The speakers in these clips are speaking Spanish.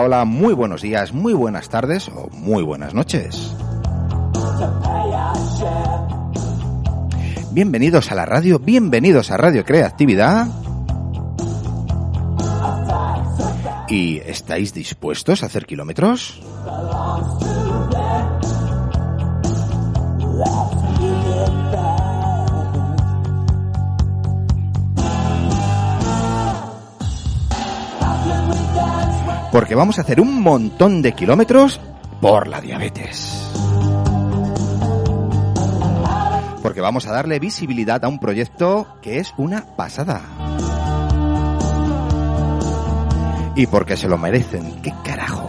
Hola, muy buenos días, muy buenas tardes o muy buenas noches. Bienvenidos a la radio, bienvenidos a Radio Creatividad. ¿Y estáis dispuestos a hacer kilómetros? Porque vamos a hacer un montón de kilómetros por la diabetes. Porque vamos a darle visibilidad a un proyecto que es una pasada. Y porque se lo merecen. ¿Qué carajo?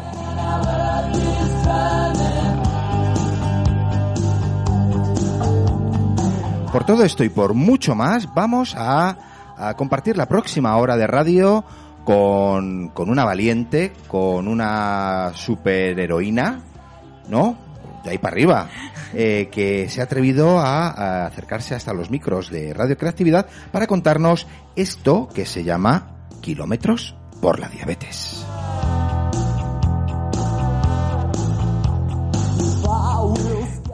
Por todo esto y por mucho más, vamos a, a compartir la próxima hora de radio con, con una valiente, con una superheroína, ¿no? De ahí para arriba, eh, que se ha atrevido a, a acercarse hasta los micros de Radio Creatividad para contarnos esto que se llama Kilómetros por la Diabetes.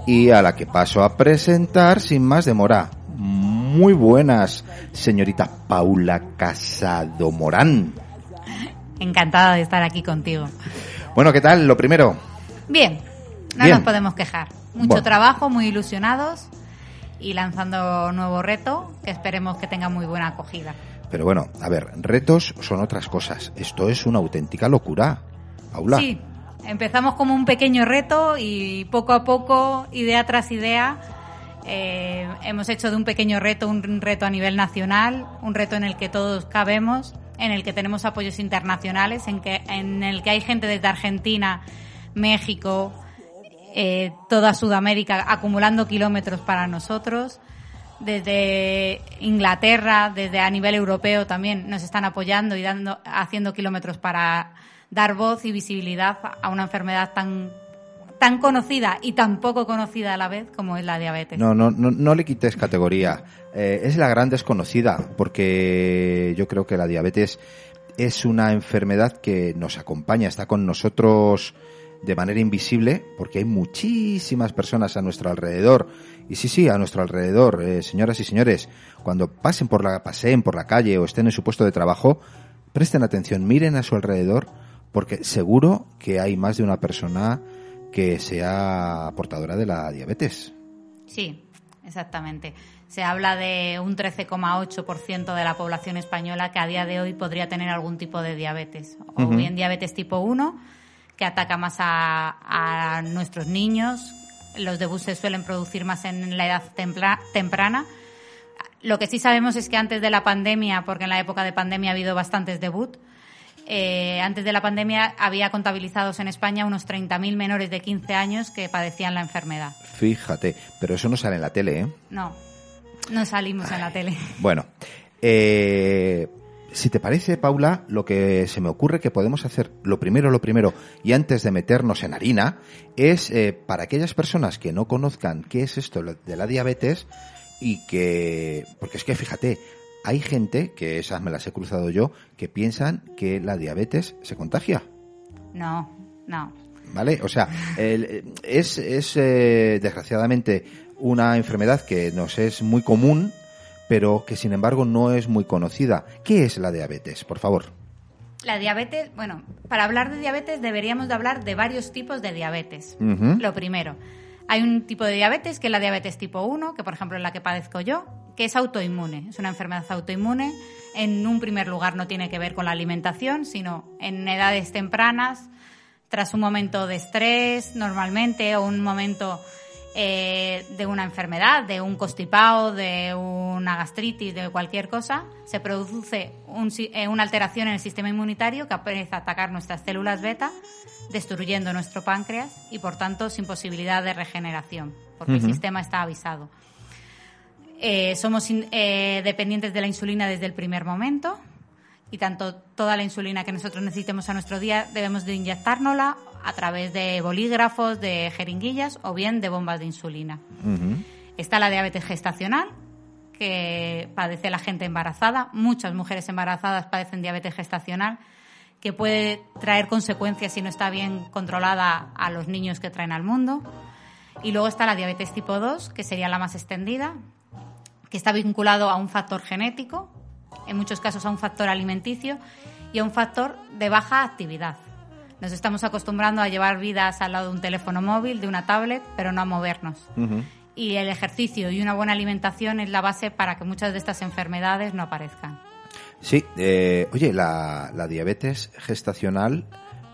Y a la que paso a presentar sin más demora. Muy buenas, señorita Paula Casado Morán. Encantada de estar aquí contigo. Bueno, ¿qué tal? Lo primero, Bien, no Bien. nos podemos quejar. Mucho Bueno. trabajo, muy ilusionados y lanzando nuevo reto que esperemos que tenga muy buena acogida. pero bueno, a ver, retos son otras cosas. Esto es una auténtica locura. Paula. Sí, empezamos como un pequeño reto y poco a poco, idea tras idea, eh, hemos hecho de un pequeño reto un reto a nivel nacional, un reto en el que todos cabemos, en el que tenemos apoyos internacionales, en, que, en el que hay gente desde Argentina, México, eh, toda Sudamérica acumulando kilómetros para nosotros. Desde Inglaterra, desde a nivel europeo también nos están apoyando y dando, haciendo kilómetros para dar voz y visibilidad a una enfermedad tan, tan conocida y tan poco conocida a la vez como es la diabetes. No, no, no, no le quites categoría. Eh, es la gran desconocida, porque yo creo que la diabetes es una enfermedad que nos acompaña, está con nosotros de manera invisible, porque hay muchísimas personas a nuestro alrededor. Y sí, sí, a nuestro alrededor, eh, señoras y señores, cuando pasen por la, paseen por la calle o estén en su puesto de trabajo, presten atención, miren a su alrededor, porque seguro que hay más de una persona que sea portadora de la diabetes. Sí, exactamente. Se habla de un 13,8% de la población española que a día de hoy podría tener algún tipo de diabetes. O Ujú. bien diabetes tipo 1, que ataca más a, a nuestros niños. Los debuts se suelen producir más en la edad templa- temprana. Lo que sí sabemos es que antes de la pandemia, porque en la época de pandemia ha habido bastantes debut, eh, antes de la pandemia había contabilizados en España unos 30.000 menores de 15 años que padecían la enfermedad. Fíjate, pero eso no sale en la tele, ¿eh? No, no salimos en la tele. Bueno, eh, si te parece, Paula, lo que se me ocurre que podemos hacer, lo primero, lo primero, y antes de meternos en harina, es eh, para aquellas personas que no conozcan qué es esto de la diabetes y que, porque es que fíjate, hay gente, que esas me las he cruzado yo, que piensan que la diabetes se contagia. No, no. ¿Vale? O sea, el- es, es eh, desgraciadamente una enfermedad que nos es muy común, pero que sin embargo no es muy conocida. ¿Qué es la diabetes, por favor? La diabetes, bueno, para hablar de diabetes deberíamos de hablar de varios tipos de diabetes. Lo primero, hay un tipo de diabetes que es la diabetes tipo 1, que por ejemplo es la que padezco yo, que es autoinmune. Es una enfermedad autoinmune. En un primer lugar no tiene que ver con la alimentación, sino en edades tempranas, tras un momento de estrés normalmente o un momento eh, de una enfermedad, de un constipado, de una gastritis, de cualquier cosa, se produce un eh, una alteración en el sistema inmunitario que empieza a atacar nuestras células beta, destruyendo nuestro páncreas y por tanto sin posibilidad de regeneración, porque el sistema está avisado. Eh, somos dependientes de la insulina desde el primer momento y tanto toda la insulina que nosotros necesitemos a nuestro día debemos de inyectárnosla a través de bolígrafos, de jeringuillas o bien de bombas de insulina. Está la diabetes gestacional, que padece la gente embarazada. Muchas mujeres embarazadas padecen diabetes gestacional, que puede traer consecuencias si no está bien controlada a los niños que traen al mundo. Y luego está la diabetes tipo 2, que sería la más extendida, que está vinculado a un factor genético, en muchos casos a un factor alimenticio y a un factor de baja actividad. Nos estamos acostumbrando a llevar vidas al lado de un teléfono móvil, de una tablet, pero no a movernos. Ujú. Y el ejercicio y una buena alimentación es la base para que muchas de estas enfermedades no aparezcan. Sí, eh, oye, la, la diabetes gestacional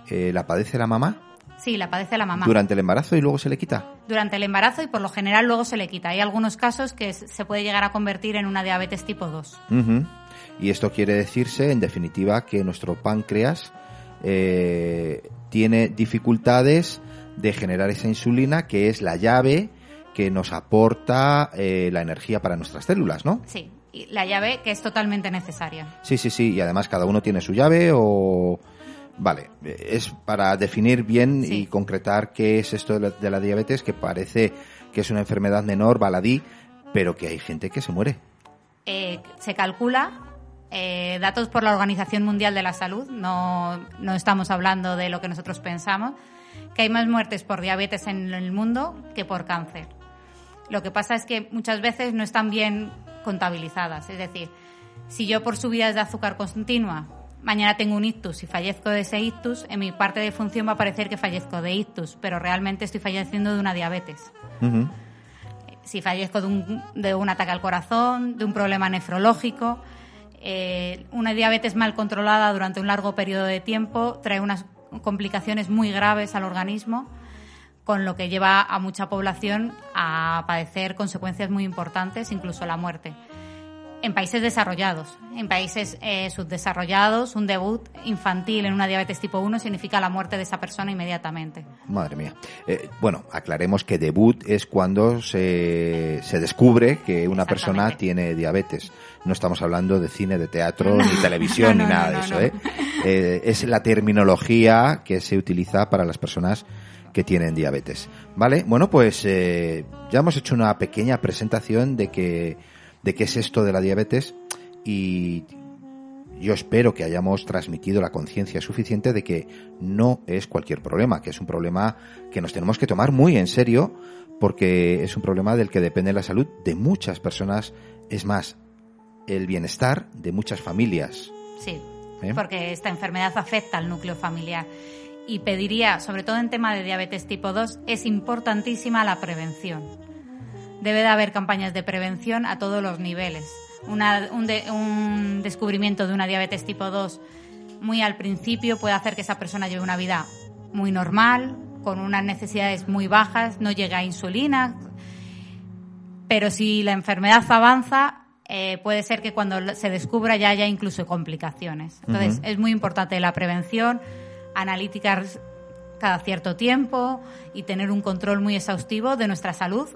eh, la padece la mamá Sí, la padece la mamá. durante el embarazo y luego se le quita. Durante el embarazo y por lo general luego se le quita. Hay algunos casos que se puede llegar a convertir en una diabetes tipo 2. Ujú. Y esto quiere decirse, en definitiva, que nuestro páncreas eh, tiene dificultades de generar esa insulina, que es la llave que nos aporta eh, la energía para nuestras células, ¿no? Sí, y la llave que es totalmente necesaria. Sí, sí, sí, y además cada uno tiene su llave o... Vale, es para definir bien Sí. y concretar qué es esto de la, de la diabetes, que parece que es una enfermedad menor, baladí, pero que hay gente que se muere. Eh, se calcula, eh, datos por la Organización Mundial de la Salud, no, no estamos hablando de lo que nosotros pensamos, que hay más muertes por diabetes en el mundo que por cáncer. Lo que pasa es que muchas veces no están bien contabilizadas. Es decir, si yo por subidas de azúcar continua mañana tengo un ictus y fallezco de ese ictus, en mi parte de función va a parecer que fallezco de ictus, pero realmente estoy falleciendo de una diabetes. Si fallezco de un, de un ataque al corazón, de un problema nefrológico, eh, una diabetes mal controlada durante un largo periodo de tiempo trae unas complicaciones muy graves al organismo, con lo que lleva a mucha población a padecer consecuencias muy importantes, incluso la muerte. En países desarrollados, en países eh, subdesarrollados, un debut infantil en una diabetes tipo 1 significa la muerte de esa persona inmediatamente. Madre mía. Eh, bueno, aclaremos que debut es cuando se, se descubre que una persona tiene diabetes. No estamos hablando de cine, de teatro, No. ni televisión, No, ni nada de eso. ¿eh? Eh, es la terminología que se utiliza para las personas que tienen diabetes. ¿Vale? Bueno, pues eh, ya hemos hecho una pequeña presentación de que de qué es esto de la diabetes y yo espero que hayamos transmitido la conciencia suficiente de que no es cualquier problema, que es un problema que nos tenemos que tomar muy en serio porque es un problema del que depende la salud de muchas personas, es más, el bienestar de muchas familias. Sí, ¿Eh? porque esta enfermedad afecta al núcleo familiar. Y pediría, sobre todo en tema de diabetes tipo 2, es importantísima la prevención. Debe de haber campañas de prevención a todos los niveles. Una- un, de- un descubrimiento de una diabetes tipo 2 muy al principio puede hacer que esa persona lleve una vida muy normal, con unas necesidades muy bajas, no llega a insulina, pero si la enfermedad avanza, eh, puede ser que cuando se descubra ya haya incluso complicaciones. Entonces, es muy importante la prevención, analíticas cada cierto tiempo y tener un control muy exhaustivo de nuestra salud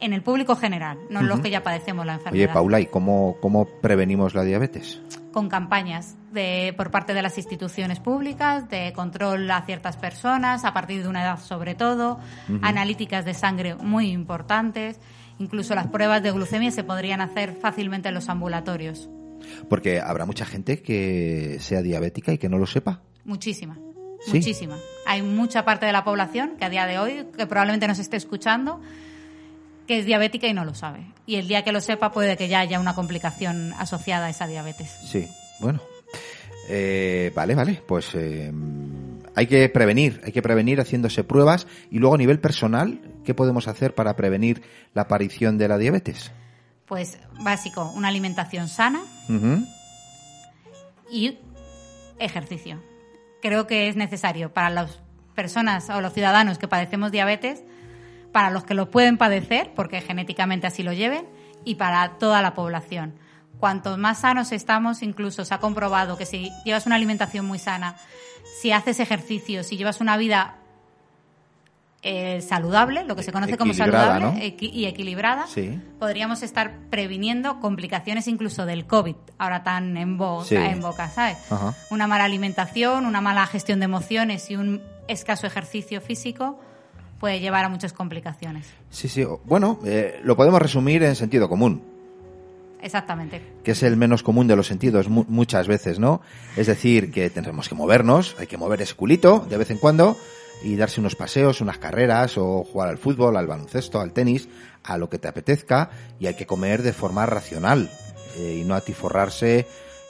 en el público general, no en los que ya padecemos la Oye, enfermedad. Paula, ¿y cómo, cómo prevenimos la diabetes? Con campañas de, por parte de las instituciones públicas, de control a ciertas personas, a partir de una edad sobre todo, analíticas de sangre muy importantes, incluso las pruebas de glucemia se podrían hacer fácilmente en los ambulatorios. Porque habrá mucha gente que sea diabética y que no lo sepa. Muchísima. ¿Sí? Muchísima. Hay mucha parte de la población que a día de hoy, que probablemente nos esté escuchando, que es diabética y no lo sabe. Y el día que lo sepa puede que ya haya una complicación asociada a esa diabetes. Sí, bueno. Eh, vale, vale, pues eh, hay que prevenir, hay que prevenir haciéndose pruebas y luego a nivel personal, ¿qué podemos hacer para prevenir la aparición de la diabetes? Pues básico, una alimentación sana y ejercicio. Creo que es necesario para las personas o los ciudadanos que padecemos diabetes, para los que lo pueden padecer, porque genéticamente así lo lleven, y para toda la población. Cuantos más sanos estamos, incluso se ha comprobado que si llevas una alimentación muy sana, si haces ejercicio, si llevas una vida eh, saludable, lo que se conoce como saludable ¿no? equi- y equilibrada, Sí. podríamos estar previniendo complicaciones incluso del COVID, ahora tan en boca, Sí. en boca ¿sabes? Ajá. Una mala alimentación, una mala gestión de emociones y un escaso ejercicio físico puede llevar a muchas complicaciones. Sí, sí. Bueno, eh, lo podemos resumir en sentido común, Exactamente. que es el menos común de los sentidos mu- muchas veces, ¿no? Es decir, que tendremos que movernos, hay que mover ese culito de vez en cuando y darse unos paseos, unas carreras o jugar al fútbol, al baloncesto, al tenis, a lo que te apetezca y hay que comer de forma racional eh, y no atiforrarse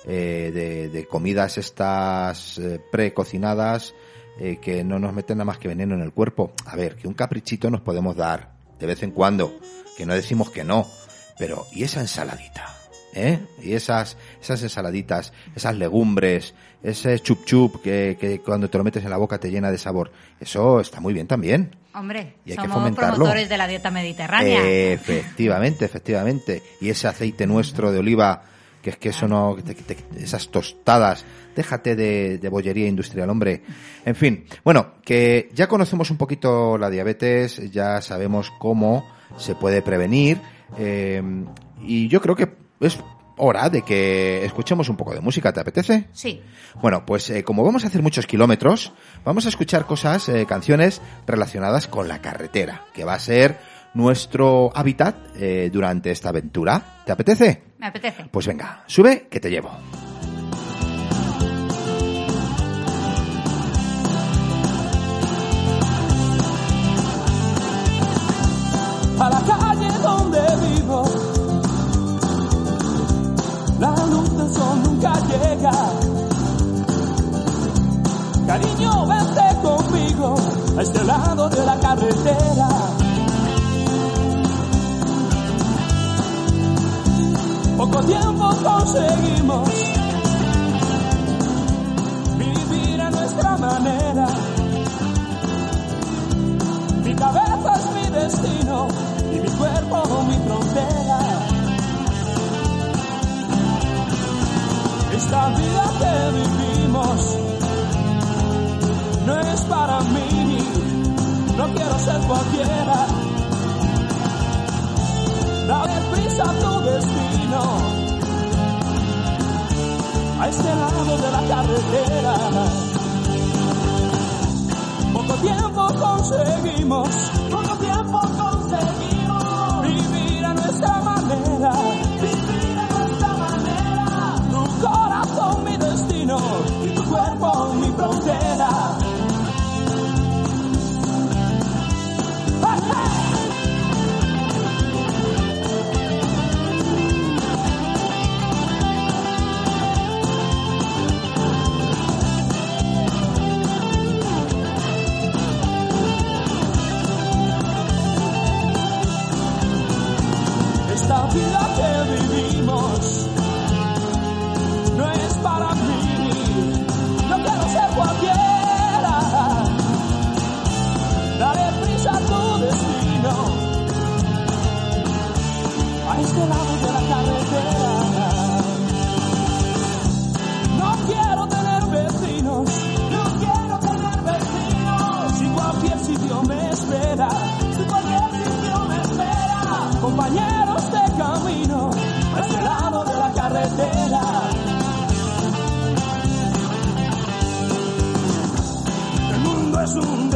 eh, de, de comidas estas eh, precocinadas eh, que no nos meten nada más que veneno en el cuerpo. A ver, que un caprichito nos podemos dar de vez en cuando, que no decimos que no, pero ¿y esa ensaladita? ¿Eh? Y esas, esas ensaladitas, esas legumbres, ese chup chup que, que cuando te lo metes en la boca te llena de sabor. Eso está muy bien también. Hombre, Y hay que somos fomentarlo. promotores de la dieta mediterránea. Efectivamente, efectivamente. Y ese aceite nuestro de oliva, que es que eso no, te- esas tostadas, déjate de, de bollería industrial, hombre. En fin, bueno, que ya conocemos un poquito la diabetes, ya sabemos cómo se puede prevenir, eh, y yo creo que es hora de que escuchemos un poco de música, ¿te apetece? Sí, Bueno, pues eh, como vamos a hacer muchos kilómetros, vamos a escuchar cosas, eh, canciones relacionadas con la carretera, que va a ser nuestro hábitat eh, durante esta aventura. ¿Te apetece? me apetece. Pues venga, sube que te llevo. a la calle donde vivo. La luz del nunca llega. Cariño, vente conmigo a este lado de la carretera. Poco tiempo conseguimos vivir a nuestra manera. Mi cabeza es mi destino y mi cuerpo mi frontera. Esta vida que vivimos no es para mí, no quiero ser cualquiera. Dale prisa a tu destino, a este lado de la carretera. Poco tiempo conseguimos,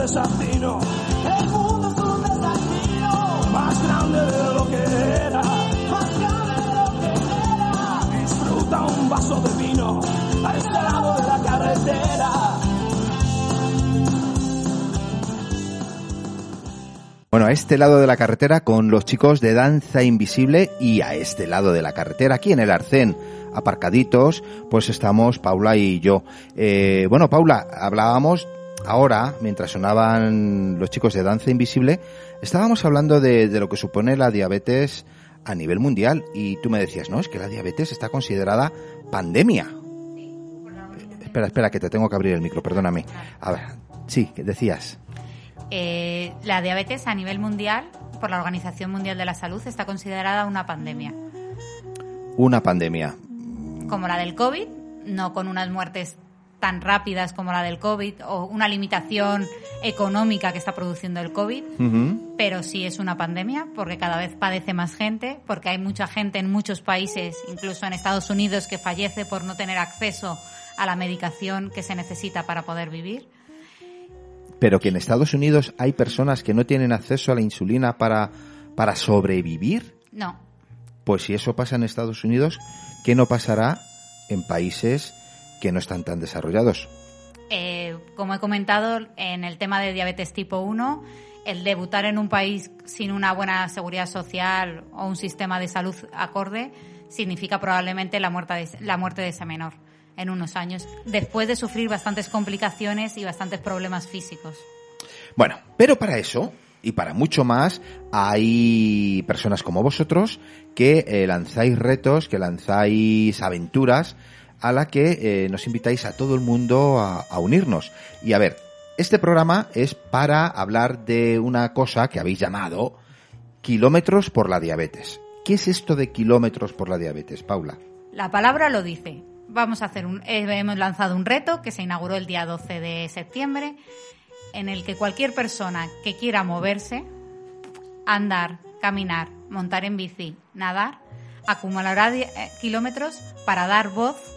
desafío. El mundo es un desafío. Más grande de lo que era. Más grande de lo que era. Disfruta un vaso de vino. A este lado de la carretera. Bueno, a este lado de la carretera con los chicos de Danza Invisible y a este lado de la carretera, aquí en el Arcén, aparcaditos, pues estamos Paula y yo. Eh, bueno, Paula, hablábamos ahora, mientras sonaban los chicos de Danza Invisible, estábamos hablando de, de lo que supone la diabetes a nivel mundial y tú me decías, no, es que la diabetes está considerada pandemia. Espera, espera, que te tengo que abrir el micro, perdóname. A ver, sí, ¿qué decías? Eh, la diabetes a nivel mundial, por la Organización Mundial de la Salud, está considerada una pandemia. Una pandemia. Como la del COVID, no con unas muertes tan rápidas como la del COVID o una limitación económica que está produciendo el COVID, pero sí es una pandemia porque cada vez padece más gente, porque hay mucha gente en muchos países, incluso en Estados Unidos, que fallece por no tener acceso a la medicación que se necesita para poder vivir. Pero que en Estados Unidos hay personas que no tienen acceso a la insulina para, para sobrevivir. No, Pues si eso pasa en Estados Unidos, ¿qué no pasará en países que no están tan desarrollados? Eh, como he comentado, en el tema de diabetes tipo 1, el debutar en un país sin una buena seguridad social o un sistema de salud acorde significa probablemente la muerte de, la muerte de ese menor en unos años, después de sufrir bastantes complicaciones y bastantes problemas físicos. Bueno, pero para eso y para mucho más hay personas como vosotros que eh, lanzáis retos, que lanzáis aventuras a la que eh, nos invitáis a todo el mundo a, unirnos. Y a ver, este programa es para hablar de una cosa que habéis llamado kilómetros por la diabetes. ¿Qué es esto de kilómetros por la diabetes, Paula? La palabra lo dice. Vamos a hacer un, eh, hemos lanzado un reto que se inauguró el día 12 de septiembre, en el que cualquier persona que quiera moverse, andar, caminar, montar en bici, nadar, acumulará eh, kilómetros para dar voz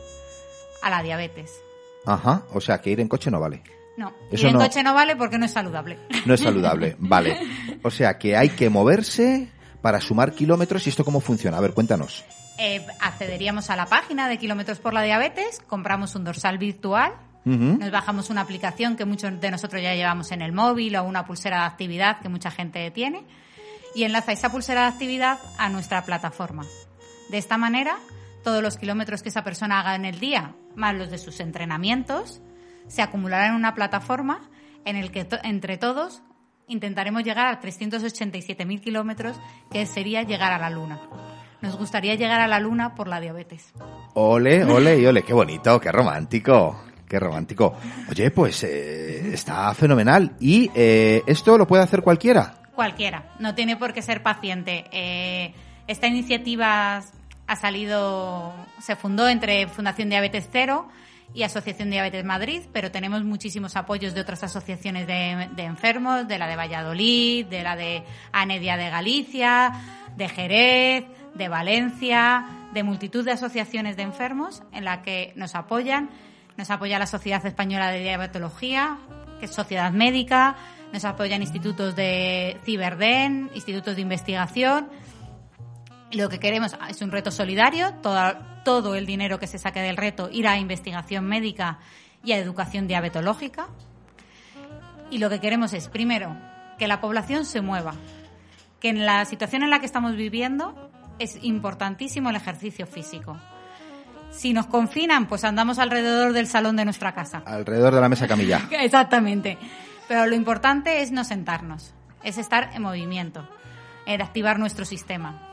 a la diabetes. Ajá, o sea que ir en coche no vale. No, Eso ir en no- coche no vale porque no es saludable. No es saludable, vale. O sea que hay que moverse para sumar kilómetros y esto cómo funciona. A ver, cuéntanos. Eh, accederíamos a la página de Kilómetros por la Diabetes, compramos un dorsal virtual, nos bajamos una aplicación que muchos de nosotros ya llevamos en el móvil o una pulsera de actividad que mucha gente tiene y enlaza esa pulsera de actividad a nuestra plataforma. De esta manera, todos los kilómetros que esa persona haga en el día, más los de sus entrenamientos, se acumularán en una plataforma en el que to- entre todos intentaremos llegar a 387.000 kilómetros, que sería llegar a la Luna. Nos gustaría llegar a la Luna por la diabetes. Ole, ole y ole, qué bonito, qué romántico. Qué romántico. Oye, pues eh, está fenomenal. ¿Y eh, esto lo puede hacer cualquiera? Cualquiera, no tiene por qué ser paciente. Eh, esta iniciativa ha salido, se fundó entre Fundación Diabetes Cero y Asociación Diabetes Madrid, pero tenemos muchísimos apoyos de otras asociaciones de, enfermos, de la de Valladolid, de la de Anedia de Galicia, de Jerez, de Valencia, de multitud de asociaciones de enfermos en la que nos apoyan. Nos apoya la Sociedad Española de Diabetología, que es sociedad médica, nos apoyan institutos de Ciberden, institutos de investigación. Lo que queremos es un reto solidario, todo, todo el dinero que se saque del reto irá a investigación médica y a educación diabetológica. Y lo que queremos es, primero, que la población se mueva, que en la situación en la que estamos viviendo es importantísimo el ejercicio físico. Si nos confinan, pues andamos alrededor del salón de nuestra casa. Alrededor de la mesa camilla. Exactamente. Pero lo importante es no sentarnos, es estar en movimiento, es activar nuestro sistema.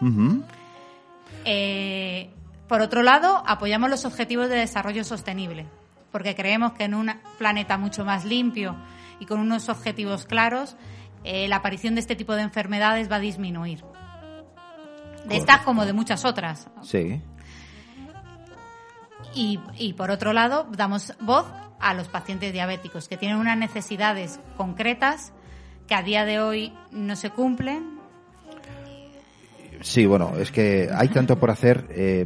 Eh, por otro lado, apoyamos los objetivos de desarrollo sostenible, porque creemos que en un planeta mucho más limpio y con unos objetivos claros, eh, la aparición de este tipo de enfermedades va a disminuir. De estas como de muchas otras. Sí. Y, y por otro lado, damos voz a los pacientes diabéticos que tienen unas necesidades concretas que a día de hoy no se cumplen. Sí, bueno, es que hay tanto por hacer. eh,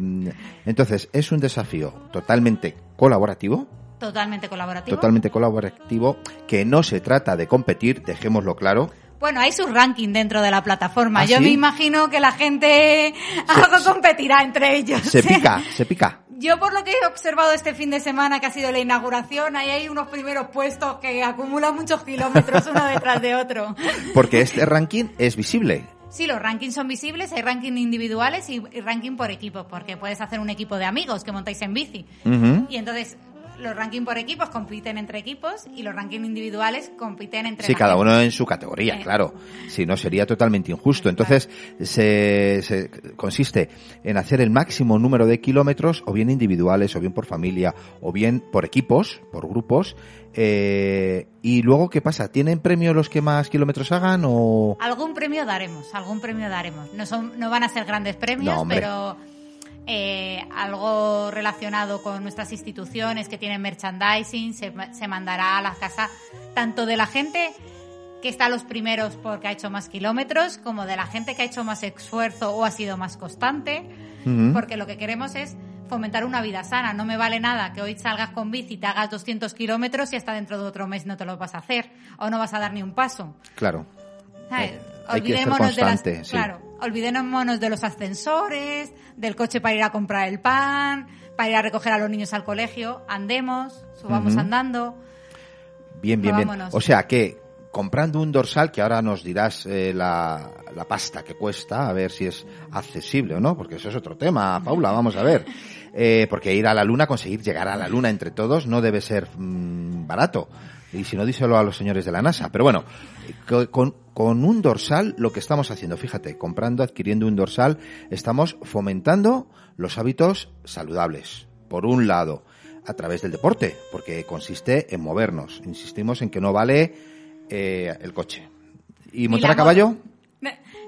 entonces, es un desafío totalmente colaborativo, Totalmente colaborativo. totalmente colaborativo, que no se trata de competir, dejémoslo claro. Bueno, hay su ranking dentro de la plataforma. ¿Ah, Yo sí? me imagino que la gente algo competirá entre ellos. Se pica, se pica. Yo por lo que he observado este fin de semana que ha sido la inauguración, ahí hay unos primeros puestos que acumulan muchos kilómetros uno detrás de otro. Porque este ranking es visible. Sí, los rankings son visibles, hay ranking individuales y, y ranking por equipos, porque puedes hacer un equipo de amigos que montáis en bici. Y entonces los rankings por equipos compiten entre equipos y los rankings individuales compiten entre Sí, cada uno en su categoría, Eh. claro. Si no, sería totalmente injusto. Entonces, se, se consiste en hacer el máximo número de kilómetros, o bien individuales, o bien por familia, o bien por equipos, por grupos. Eh, y luego, ¿qué pasa? ¿Tienen premio los que más kilómetros hagan o...? Algún premio daremos, algún premio daremos. No son, no van a ser grandes premios, No, pero eh, algo relacionado con nuestras instituciones que tienen merchandising se, se mandará a la casa tanto de la gente que está a los primeros porque ha hecho más kilómetros, como de la gente que ha hecho más esfuerzo o ha sido más constante, porque lo que queremos es fomentar una vida sana. No me vale nada que hoy salgas con bici te hagas 200 kilómetros y hasta dentro de otro mes no te lo vas a hacer o no vas a dar ni un paso. Claro. Eh, hay que ser Olvidémonos de las, constante, sí. claro, olvidémonos de los ascensores, del coche para ir a comprar el pan, para ir a recoger a los niños al colegio, andemos, subamos andando. Bien, bien, bien. O sea que comprando un dorsal, que ahora nos dirás eh, la, la pasta que cuesta, a ver si es accesible o no, porque eso es otro tema, Paula, vamos a ver. Eh, porque ir a la luna, conseguir llegar a la luna entre todos, no debe ser mm, barato. Y si no, díselo a los señores de la NASA. Pero bueno, co- con, con un dorsal, lo que estamos haciendo, fíjate, comprando, adquiriendo un dorsal, estamos fomentando los hábitos saludables. Por un lado, a través del deporte, porque consiste en movernos. Insistimos en que no vale eh, el coche. ¿Y montar a caballo?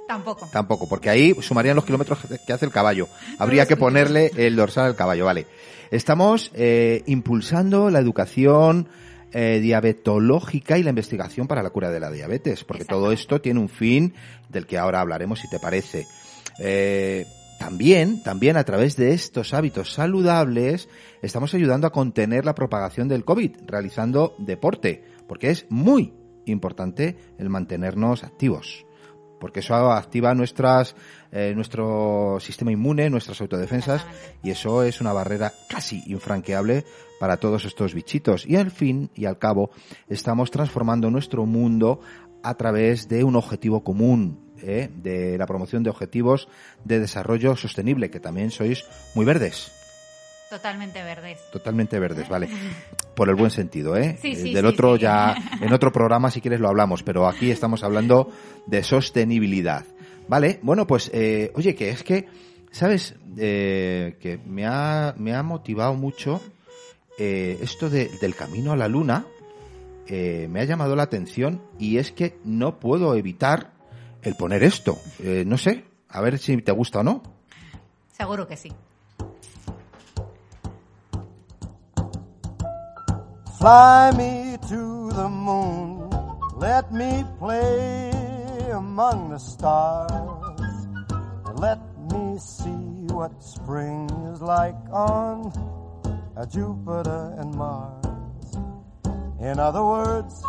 Tampoco. Tampoco, porque ahí sumarían los kilómetros que hace el caballo. Habría que ponerle el dorsal al caballo, vale. Estamos eh, impulsando la educación eh, diabetológica y la investigación para la cura de la diabetes, porque todo esto tiene un fin del que ahora hablaremos, si te parece. Eh, también, también a través de estos hábitos saludables, estamos ayudando a contener la propagación del COVID, realizando deporte, porque es muy importante el mantenernos activos porque eso activa nuestras eh, nuestro sistema inmune, nuestras autodefensas y eso es una barrera casi infranqueable para todos estos bichitos. Y al fin y al cabo estamos transformando nuestro mundo a través de un objetivo común, ¿eh? de la promoción de objetivos de desarrollo sostenible, que también sois muy verdes. Totalmente verdes. Totalmente verdes, vale. Por el buen sentido, ¿eh? Sí, sí, Eh, Del sí, otro sí. ya, en otro programa si quieres lo hablamos, pero aquí estamos hablando de sostenibilidad. Vale, bueno, pues, eh, oye, que es que, ¿sabes? Eh, que me ha, me ha motivado mucho eh, esto de- del camino a la luna, eh, me ha llamado la atención y es que no puedo evitar el poner esto. Eh, no sé, a ver si te gusta o no. Seguro que sí. Fly me to the moon, let me play among the stars, and let me see what spring is like on Jupiter and Mars. In other words,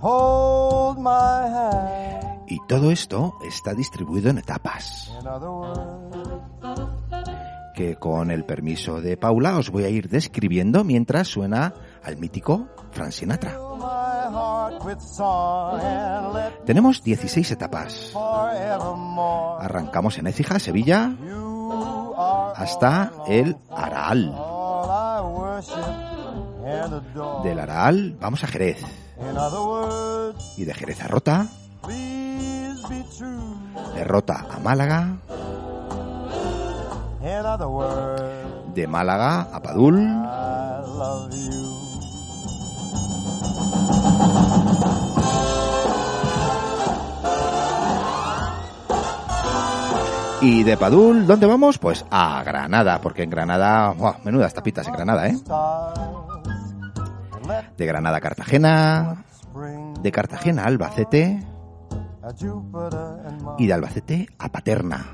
hold my hand. Y todo esto está distribuido en etapas. In other words, que con el permiso de Paula os voy a ir describiendo mientras suena al mítico Frank Sinatra. Tenemos 16 etapas. Arrancamos en Écija, Sevilla, hasta el Araal. Del Araal vamos a Jerez. Y de Jerez a Rota, de Rota a Málaga, de Málaga a Padul, y de Padul, ¿dónde vamos? Pues a Granada, porque en Granada, ¡buah! menudas tapitas en Granada, ¿eh? De Granada a Cartagena, de Cartagena a Albacete y de Albacete a Paterna.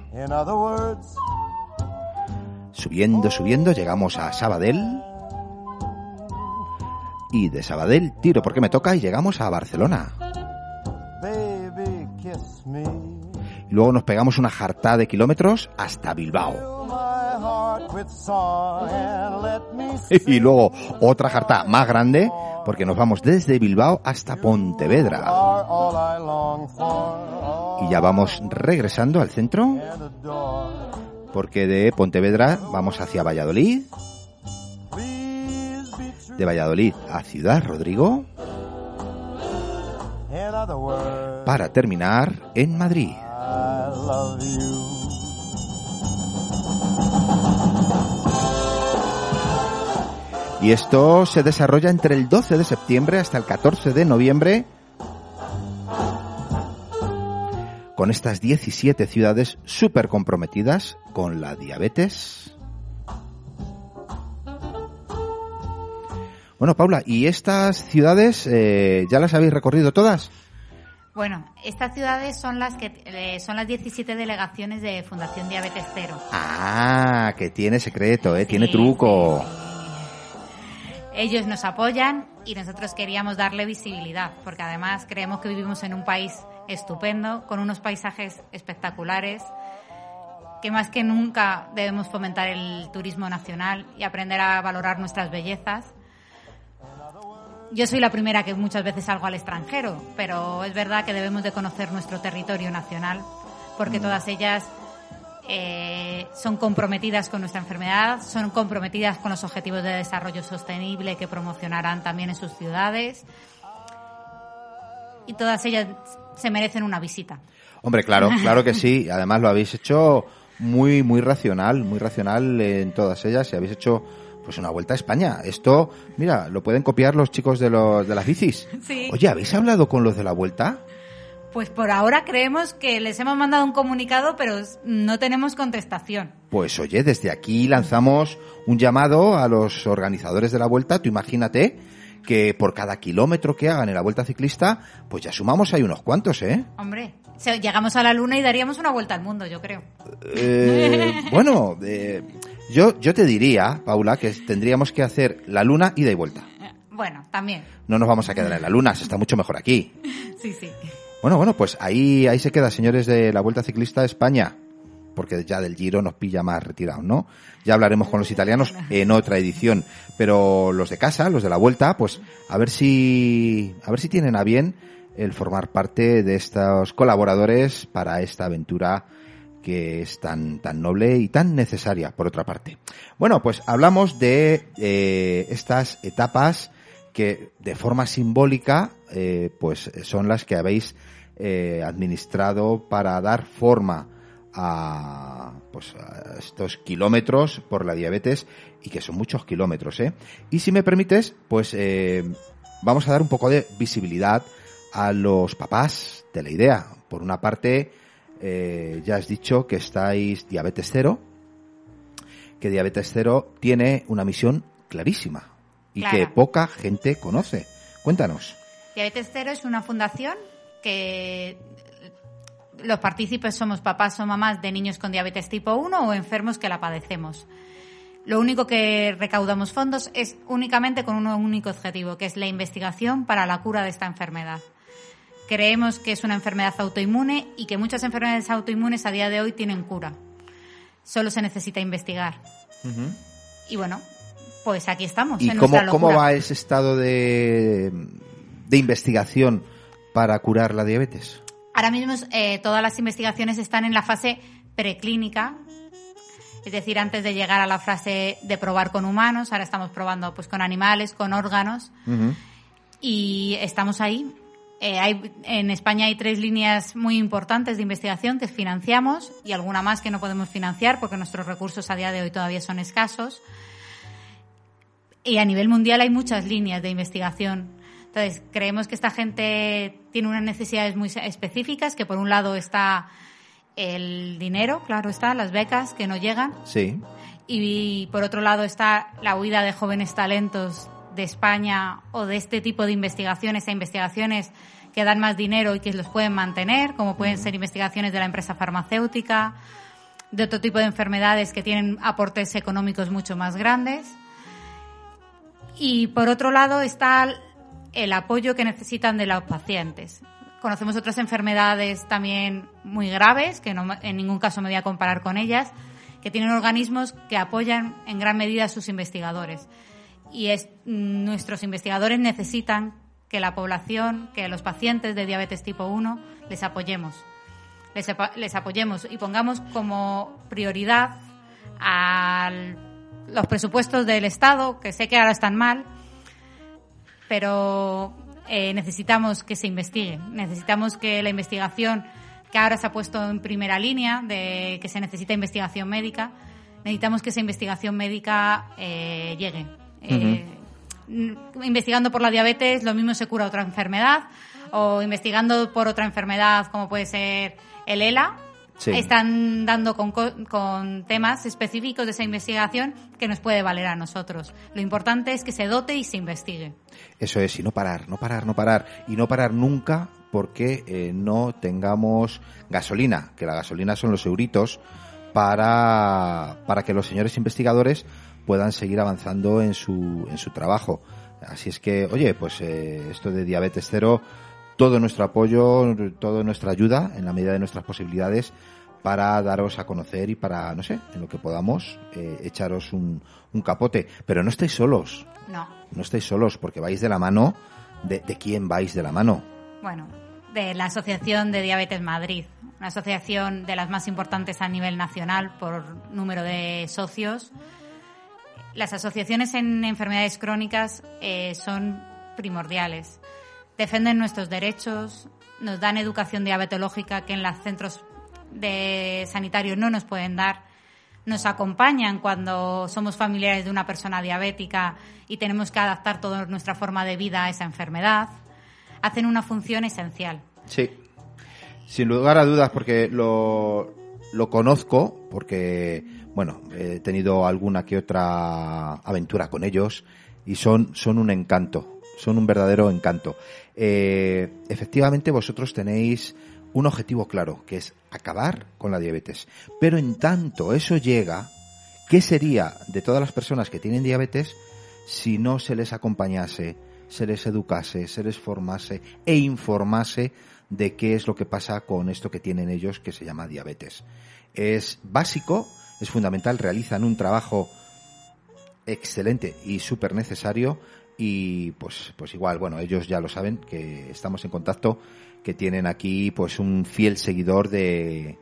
Subiendo, subiendo, llegamos a Sabadell. Y de Sabadell tiro porque me toca y llegamos a Barcelona. Y luego nos pegamos una jartada de kilómetros hasta Bilbao. Y luego otra jartada más grande porque nos vamos desde Bilbao hasta Pontevedra. Y ya vamos regresando al centro. Porque de Pontevedra vamos hacia Valladolid, de Valladolid a Ciudad Rodrigo, para terminar en Madrid. Y esto se desarrolla entre el 12 de septiembre hasta el 14 de noviembre con estas 17 ciudades súper comprometidas con la diabetes. Bueno, Paula, ¿y estas ciudades eh, ya las habéis recorrido todas? Bueno, estas ciudades son las que eh, son las 17 delegaciones de Fundación Diabetes Cero. Ah, que tiene secreto, ¿eh? tiene Sí, truco. Ellos nos apoyan y nosotros queríamos darle visibilidad, porque además creemos que vivimos en un país estupendo, con unos paisajes espectaculares, que más que nunca debemos fomentar el turismo nacional y aprender a valorar nuestras bellezas. Yo soy la primera que muchas veces salgo al extranjero, pero es verdad que debemos de conocer nuestro territorio nacional, porque todas ellas eh, son comprometidas con nuestra enfermedad, son comprometidas con los objetivos de desarrollo sostenible que promocionarán también en sus ciudades. Y todas ellas se merecen una visita. Hombre, claro, claro que sí. Además lo habéis hecho muy, muy racional, muy racional en todas ellas y habéis hecho pues una vuelta a España. Esto, mira, lo pueden copiar los chicos de, los, de las bicis. Sí. Oye, ¿habéis hablado con los de la vuelta? Pues por ahora creemos que les hemos mandado un comunicado, pero no tenemos contestación. Pues oye, desde aquí lanzamos un llamado a los organizadores de la vuelta. Tú imagínate que por cada kilómetro que hagan en la vuelta ciclista, pues ya sumamos ahí unos cuantos, ¿eh? Hombre, llegamos a la luna y daríamos una vuelta al mundo, yo creo. Eh, bueno, eh, yo, yo te diría, Paula, que tendríamos que hacer la luna ida y vuelta. Bueno, también. No nos vamos a quedar en la luna, se está mucho mejor aquí. Sí, sí. Bueno, bueno, pues ahí, ahí se queda, señores de la Vuelta Ciclista a España, porque ya del Giro nos pilla más retirados, ¿no? Ya hablaremos con los italianos en otra edición, pero los de casa, los de la Vuelta, pues a ver si, a ver si tienen a bien el formar parte de estos colaboradores para esta aventura que es tan, tan noble y tan necesaria, por otra parte. Bueno, pues hablamos de eh, estas etapas que de forma simbólica eh, pues son las que habéis eh, administrado para dar forma a, pues, a estos kilómetros por la diabetes y que son muchos kilómetros. ¿eh? Y si me permites, pues eh, vamos a dar un poco de visibilidad a los papás de la idea. Por una parte, eh, ya has dicho que estáis diabetes cero, que diabetes cero tiene una misión clarísima y que poca gente conoce. Cuéntanos. Diabetes Cero es una fundación que los partícipes somos papás o mamás de niños con diabetes tipo 1 o enfermos que la padecemos. Lo único que recaudamos fondos es únicamente con un único objetivo, que es la investigación para la cura de esta enfermedad. Creemos que es una enfermedad autoinmune y que muchas enfermedades autoinmunes a día de hoy tienen cura. Solo se necesita investigar. Y bueno, pues aquí estamos. ¿Y en cómo, nuestra cómo va ese estado de, de investigación para curar la diabetes? Ahora mismo eh, todas las investigaciones están en la fase preclínica, es decir, antes de llegar a la fase de probar con humanos, ahora estamos probando pues con animales, con órganos y estamos ahí. Eh, hay, en España hay tres líneas muy importantes de investigación que financiamos y alguna más que no podemos financiar porque nuestros recursos a día de hoy todavía son escasos. Y a nivel mundial hay muchas líneas de investigación. Entonces, creemos que esta gente tiene unas necesidades muy específicas, que por un lado está el dinero, claro está, las becas que no llegan, Sí. y por otro lado está la huida de jóvenes talentos de España o de este tipo de investigaciones a investigaciones que dan más dinero y que los pueden mantener, como pueden ser investigaciones de la empresa farmacéutica, de otro tipo de enfermedades que tienen aportes económicos mucho más grandes. Y por otro lado está el apoyo que necesitan de los pacientes. Conocemos otras enfermedades también muy graves, que no, en ningún caso me voy a comparar con ellas, que tienen organismos que apoyan en gran medida a sus investigadores. Y es, nuestros investigadores necesitan que la población, que los pacientes de diabetes tipo 1 les apoyemos. les, les apoyemos y pongamos como prioridad a los presupuestos del Estado, que sé que ahora están mal, pero eh, necesitamos que se investigue. Necesitamos que la investigación, que ahora se ha puesto en primera línea, de que se necesita investigación médica, necesitamos que esa investigación médica eh, llegue. Eh, Investigando por la diabetes, lo mismo se cura otra enfermedad, o investigando por otra enfermedad, como puede ser el ELA. Sí. Están dando con, co- con temas específicos de esa investigación que nos puede valer a nosotros. Lo importante es que se dote y se investigue. Eso es, y no parar, no parar, no parar. Y no parar nunca porque eh, no tengamos gasolina, que la gasolina son los euritos, para, para que los señores investigadores puedan seguir avanzando en su, en su trabajo. Así es que, oye, pues eh, esto de diabetes cero, todo nuestro apoyo, toda nuestra ayuda en la medida de nuestras posibilidades para daros a conocer y para, no sé, en lo que podamos, eh, echaros un, un capote. Pero no estáis solos, No. no estáis solos porque vais de la mano de, de quién vais de la mano. Bueno, de la Asociación de Diabetes Madrid, una asociación de las más importantes a nivel nacional por número de socios. Las asociaciones en enfermedades crónicas eh, son primordiales. Defenden nuestros derechos, nos dan educación diabetológica que en los centros de sanitarios no nos pueden dar. Nos acompañan cuando somos familiares de una persona diabética y tenemos que adaptar toda nuestra forma de vida a esa enfermedad. Hacen una función esencial. Sí. Sin lugar a dudas, porque lo, conozco, porque, bueno, he tenido alguna que otra aventura con ellos y son, son un encanto, son un verdadero encanto. Eh, efectivamente, vosotros tenéis un objetivo claro, que es acabar con la diabetes. Pero en tanto eso llega, ¿qué sería de todas las personas que tienen diabetes si no se les acompañase, se les educase, se les formase e informase de qué es lo que pasa con esto que tienen ellos que se llama diabetes? Es básico, es fundamental, realizan un trabajo excelente y súper necesario y pues pues igual bueno ellos ya lo saben que estamos en contacto que tienen aquí pues un fiel seguidor de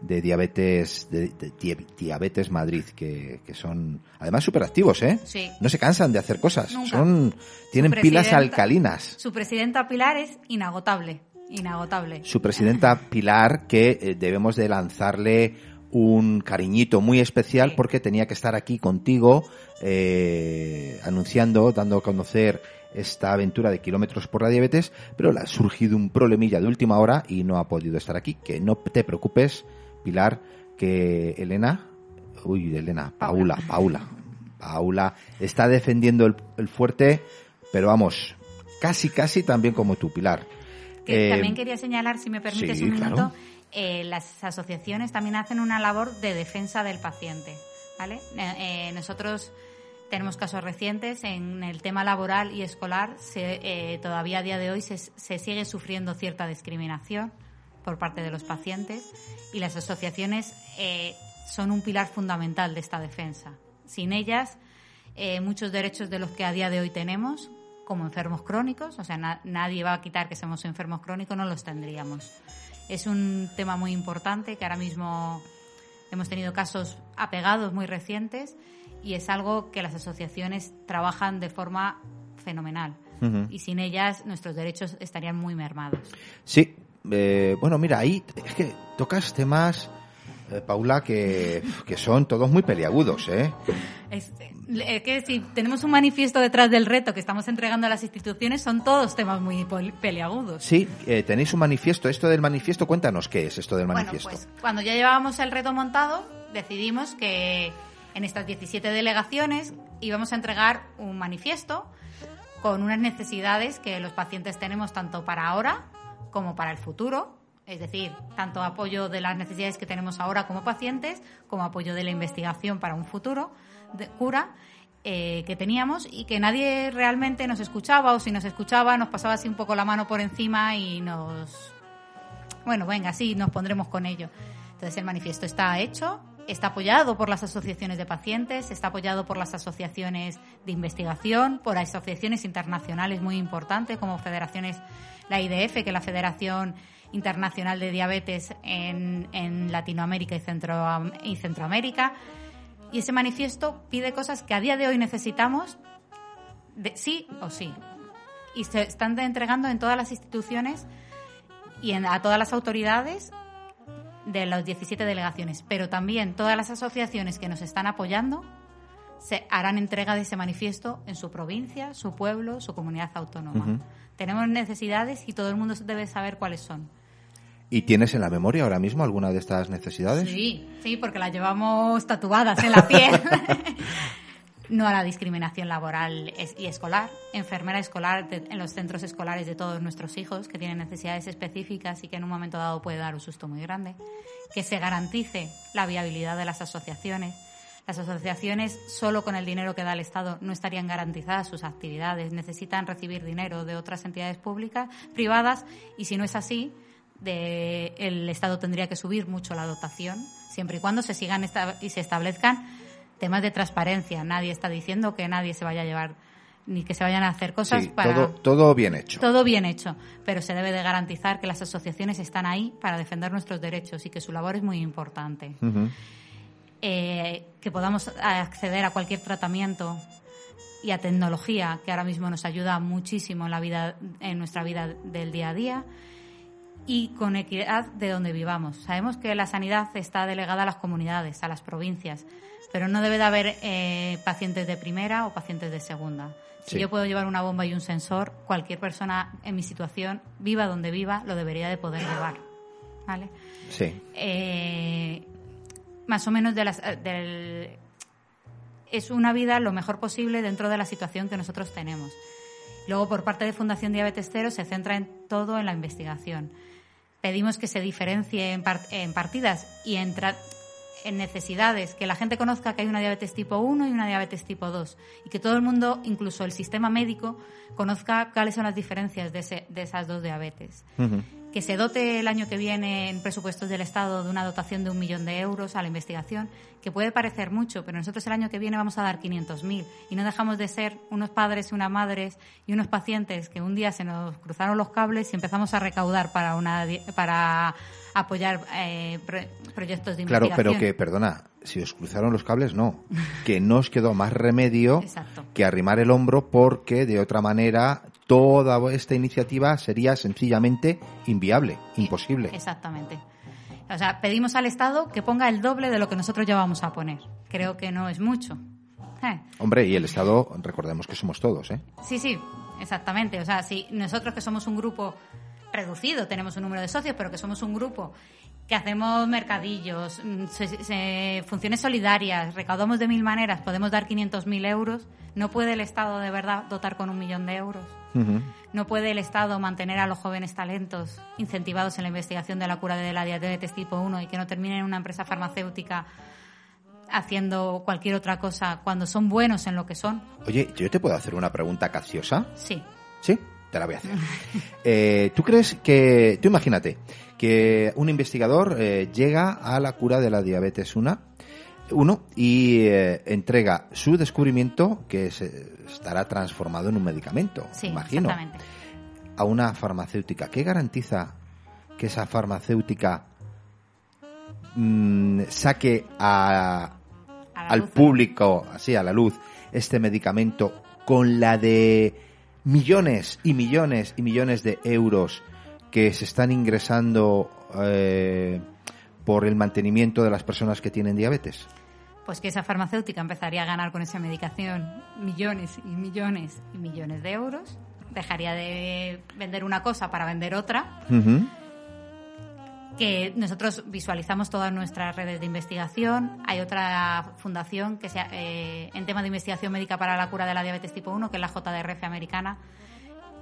de diabetes de, de Dia- diabetes Madrid que, que son además súper activos eh Sí. no se cansan de hacer cosas Nunca. son tienen pilas alcalinas Su presidenta Pilar es inagotable, inagotable. su presidenta Pilar, que eh, debemos de lanzarle un cariñito muy especial porque tenía que estar aquí contigo eh, anunciando, dando a conocer esta aventura de kilómetros por la diabetes, pero le ha surgido un problemilla de última hora y no ha podido estar aquí. Que no te preocupes, Pilar, que Elena, uy, Elena, Paula, Paula, Paula está defendiendo el, el fuerte, pero vamos, casi, casi también como tú, Pilar. Que Eh, también quería señalar, si me permites sí, un claro. Eh, las asociaciones también hacen una labor de defensa del paciente. ¿vale? Eh, nosotros tenemos casos recientes en el tema laboral y escolar. Se, eh, todavía a día de hoy se, se sigue sufriendo cierta discriminación por parte de los pacientes y las asociaciones eh, son un pilar fundamental de esta defensa. Sin ellas, eh, muchos derechos de los que a día de hoy tenemos, como enfermos crónicos, o sea, na- nadie va a quitar que seamos enfermos crónicos, no los tendríamos. Es un tema muy importante que ahora mismo hemos tenido casos apegados muy recientes y es algo que las asociaciones trabajan de forma fenomenal. Y sin ellas nuestros derechos estarían muy mermados. Sí, eh, bueno, mira, ahí es que tocas temas, Paula, que, que son todos muy peliagudos, ¿eh? Es, eh, que si tenemos un manifiesto detrás del reto que estamos entregando a las instituciones, son todos temas muy peliagudos. Sí, eh, tenéis un manifiesto. Esto del manifiesto, cuéntanos qué es esto del Bueno, manifiesto. pues cuando ya llevábamos el reto montado, decidimos que en estas 17 delegaciones íbamos a entregar un manifiesto con unas necesidades que los pacientes tenemos tanto para ahora como para el futuro. Es decir, tanto apoyo de las necesidades que tenemos ahora como pacientes, como apoyo de la investigación para un futuro de cura eh, que teníamos y que nadie realmente nos escuchaba o si nos escuchaba nos pasaba así un poco la mano por encima y nos bueno, venga, sí, nos pondremos con ello. Entonces el manifiesto está hecho, Está apoyado por las asociaciones de pacientes, está apoyado por las asociaciones de investigación, por asociaciones internacionales muy importantes como federaciones, la IDF, que la Federación Internacional de Diabetes en, en Latinoamérica y, Centro, y Centroamérica. Y ese manifiesto pide cosas que a día de hoy necesitamos, de, sí o sí. Y se están entregando en todas las instituciones y en, a todas las autoridades de las 17 delegaciones, pero también todas las asociaciones que nos están apoyando se harán entrega de ese manifiesto en su provincia, su pueblo, su comunidad autónoma. Tenemos necesidades y todo el mundo debe saber cuáles son. ¿Y tienes en la memoria ahora mismo alguna de estas necesidades? Sí, sí, porque las llevamos tatuadas en la piel. no a la discriminación laboral y escolar, enfermera escolar en los centros escolares de todos nuestros hijos que tienen necesidades específicas y que en un momento dado puede dar un susto muy grande, que se garantice la viabilidad de las asociaciones. Las asociaciones, solo con el dinero que da el Estado, no estarían garantizadas sus actividades. Necesitan recibir dinero de otras entidades públicas, privadas, y si no es así, el Estado tendría que subir mucho la dotación, siempre y cuando se sigan y se establezcan temas de transparencia. Nadie está diciendo que nadie se vaya a llevar ni que se vayan a hacer cosas para todo, todo bien hecho. Todo bien hecho, pero se debe de garantizar que las asociaciones están ahí para defender nuestros derechos y que su labor es muy importante. Eh, que podamos acceder a cualquier tratamiento y a tecnología que ahora mismo nos ayuda muchísimo en la vida en nuestra vida del día a día y con equidad de donde vivamos. Sabemos que la sanidad está delegada a las comunidades, a las provincias, pero no debe de haber eh, pacientes de primera o pacientes de segunda. Si yo puedo llevar una bomba y un sensor, cualquier persona en mi situación, viva donde viva, lo debería de poder llevar. ¿Vale? Sí. Eh, más o menos de las, es una vida lo mejor posible dentro de la situación que nosotros tenemos. Luego, por parte de Fundación Diabetes Cero, se centra en todo en la investigación. Pedimos que se diferencie en, partidas y en, en necesidades, que la gente conozca que hay una diabetes tipo 1 y una diabetes tipo 2 y que todo el mundo, incluso el sistema médico, conozca cuáles son las diferencias de, de esas dos diabetes que se dote el año que viene en presupuestos del Estado de una dotación de un millón de euros a la investigación, que puede parecer mucho, pero nosotros el año que viene vamos a dar 500.000 y no dejamos de ser unos padres y unas madres y unos pacientes que un día se nos cruzaron los cables y empezamos a recaudar para una para apoyar eh, proyectos de investigación. Claro, pero que, perdona, si os cruzaron los cables, no. Que no os quedó más remedio que arrimar el hombro porque de otra manera toda esta iniciativa sería sencillamente inviable, imposible. Exactamente. O sea, pedimos al Estado que ponga el doble de lo que nosotros ya vamos a poner. Creo que no es mucho. Eh. Hombre, y el Estado, recordemos que somos todos, ¿eh? Sí, sí, exactamente. O sea, si nosotros que somos un grupo reducido, tenemos un número de socios, pero que somos un grupo que hacemos mercadillos, mm, funciones solidarias, recaudamos de mil maneras, podemos dar 500.000 euros, ¿no puede el Estado de verdad dotar con un millón de euros? ¿No puede el Estado mantener a los jóvenes talentos incentivados en la investigación de la cura de la diabetes tipo 1 y que no terminen en una empresa farmacéutica haciendo cualquier otra cosa cuando son buenos en lo que son? Oye, ¿yo te puedo hacer una pregunta capciosa? Sí. ¿Sí? Te la voy a hacer. Eh, ¿Tú crees que, tú imagínate, que un investigador eh, llega a la cura de la diabetes 1 uno y eh, entrega su descubrimiento que se estará transformado en un medicamento, imagino, a una farmacéutica. ¿Qué garantiza que esa farmacéutica mm, saque a, al público, así a la luz, este medicamento con la de millones y millones y millones de euros que se están ingresando eh, por el mantenimiento de las personas que tienen diabetes? Pues que esa farmacéutica empezaría a ganar con esa medicación millones y millones y millones de euros, dejaría de vender una cosa para vender otra. Que nosotros visualizamos todas nuestras redes de investigación. Hay otra fundación que sea eh, en tema de investigación médica para la cura de la diabetes tipo 1, que es la JDRF americana,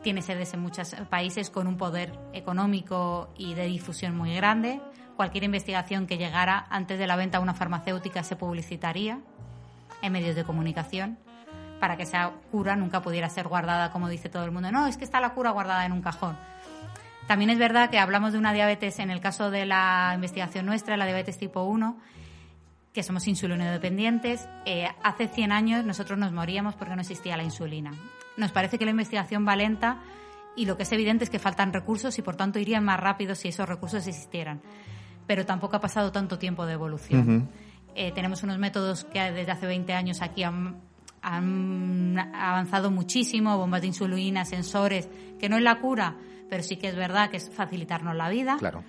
tiene sedes en muchos países con un poder económico y de difusión muy grande. Cualquier investigación que llegara antes de la venta a una farmacéutica se publicitaría en medios de comunicación para que esa cura nunca pudiera ser guardada, como dice todo el mundo. No, es que está la cura guardada en un cajón. También es verdad que hablamos de una diabetes, en el caso de la investigación nuestra, la diabetes tipo 1, que somos insulinodependientes. Eh, hace 100 años nosotros nos moríamos porque no existía la insulina. Nos parece que la investigación va lenta y lo que es evidente es que faltan recursos y por tanto irían más rápido si esos recursos existieran. Pero tampoco ha pasado tanto tiempo de evolución. Eh, tenemos unos métodos que desde hace 20 años aquí han, han avanzado muchísimo, bombas de insulina, sensores, que no es la cura, pero sí que es verdad que es facilitarnos la vida. Claro.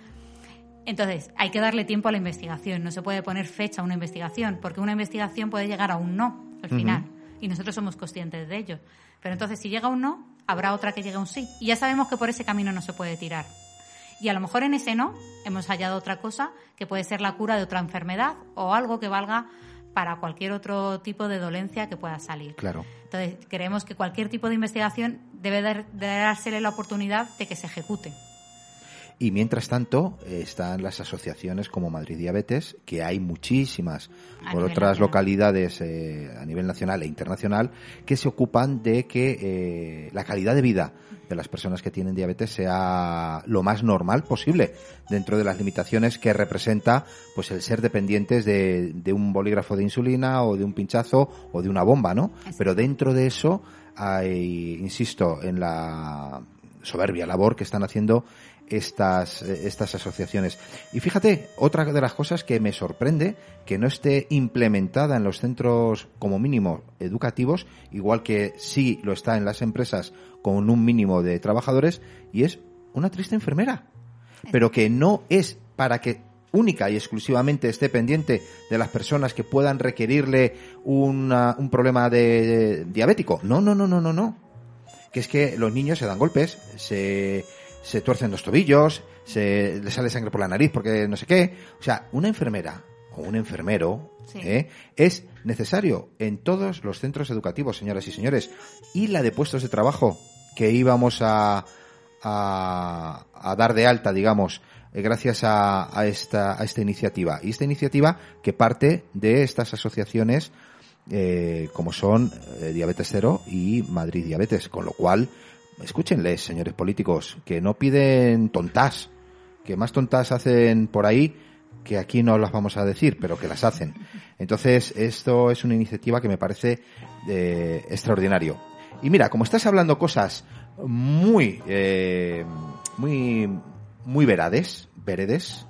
Entonces, hay que darle tiempo a la investigación. No se puede poner fecha a una investigación, porque una investigación puede llegar a un no al final. Y nosotros somos conscientes de ello. Pero entonces, si llega un no, habrá otra que llegue a un sí. Y ya sabemos que por ese camino no se puede tirar. Y a lo mejor en ese no hemos hallado otra cosa que puede ser la cura de otra enfermedad o algo que valga para cualquier otro tipo de dolencia que pueda salir. Claro. Entonces, creemos que cualquier tipo de investigación debe de dársele la oportunidad de que se ejecute. Y mientras tanto, están las asociaciones como Madrid Diabetes, que hay muchísimas A por otras nacional. localidades eh, a nivel nacional e internacional, que se ocupan de que eh, la calidad de vida de las personas que tienen diabetes sea lo más normal posible, dentro de las limitaciones que representa pues el ser dependientes de, de un bolígrafo de insulina o de un pinchazo o de una bomba, ¿no? Pero dentro de eso hay, insisto, en la soberbia labor que están haciendo estas, eh, estas asociaciones. Y fíjate, otra de las cosas que me sorprende, que no esté implementada en los centros como mínimo educativos, igual que sí lo está en las empresas con un mínimo de trabajadores, y es una triste enfermera. Pero que no es para que única y exclusivamente esté pendiente de las personas que puedan requerirle una- un problema de, de diabético. No, no, no, no, no, no que es que los niños se dan golpes, se, se tuercen los tobillos, se les sale sangre por la nariz porque no sé qué. O sea, una enfermera o un enfermero Sí. ¿eh? es necesario en todos los centros educativos, señoras y señores. Y la de puestos de trabajo que íbamos a, a, a dar de alta, digamos, eh, gracias a, a esta, a esta iniciativa. Y esta iniciativa que parte de estas asociaciones eh, como son eh, Diabetes Cero y Madrid Diabetes, con lo cual, escúchenles, señores políticos, que no piden tontas, que más tontas hacen por ahí que aquí no las vamos a decir, pero que las hacen. Entonces, esto es una iniciativa que me parece eh, extraordinario. Y mira, como estás hablando cosas muy, eh, muy, muy verades, veredes,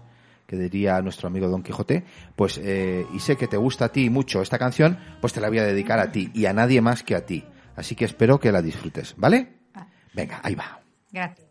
que diría nuestro amigo Don Quijote, pues, eh, y sé que te gusta a ti mucho esta canción, pues te la voy a dedicar a ti y a nadie más que a ti. Así que espero que la disfrutes, ¿vale? Venga, ahí va. Gracias.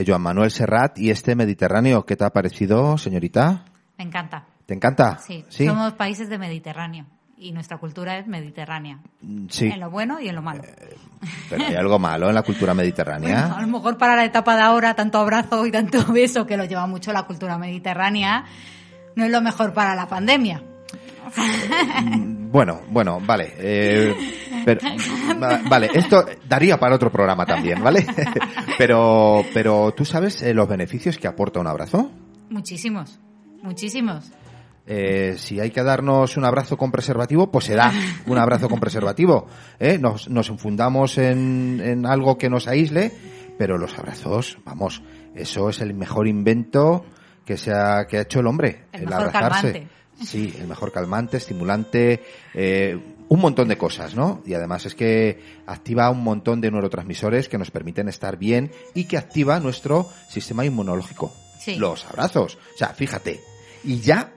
Eh, Joan Manuel Serrat y este Mediterráneo, ¿qué te ha parecido, señorita? Me encanta. ¿Te encanta? Sí, somos países de Mediterráneo y nuestra cultura es mediterránea. Mm, Sí. En lo bueno y en lo malo. Pero hay algo malo en la cultura mediterránea. Bueno, a lo mejor para la etapa de ahora, tanto abrazo y tanto beso, que lo lleva mucho la cultura mediterránea, no es lo mejor para la pandemia. Mm, Bueno, bueno, vale. eh, pero- va- vale, esto daría para otro programa también, ¿vale? pero, pero ¿tú sabes eh, los beneficios que aporta un abrazo? Muchísimos, muchísimos. Eh, si hay que darnos un abrazo con preservativo, pues se da un abrazo con preservativo. ¿eh? Nos, nos enfundamos en, en algo que nos aísle, pero los abrazos, vamos, eso es el mejor invento que, se ha, que ha hecho el hombre. El mejor calmante. Sí, el mejor calmante, estimulante, eh, un montón de cosas, ¿no? Y además es que activa un montón de neurotransmisores que nos permiten estar bien y que activa nuestro sistema inmunológico. Sí. Los abrazos. O sea, fíjate. Y ya,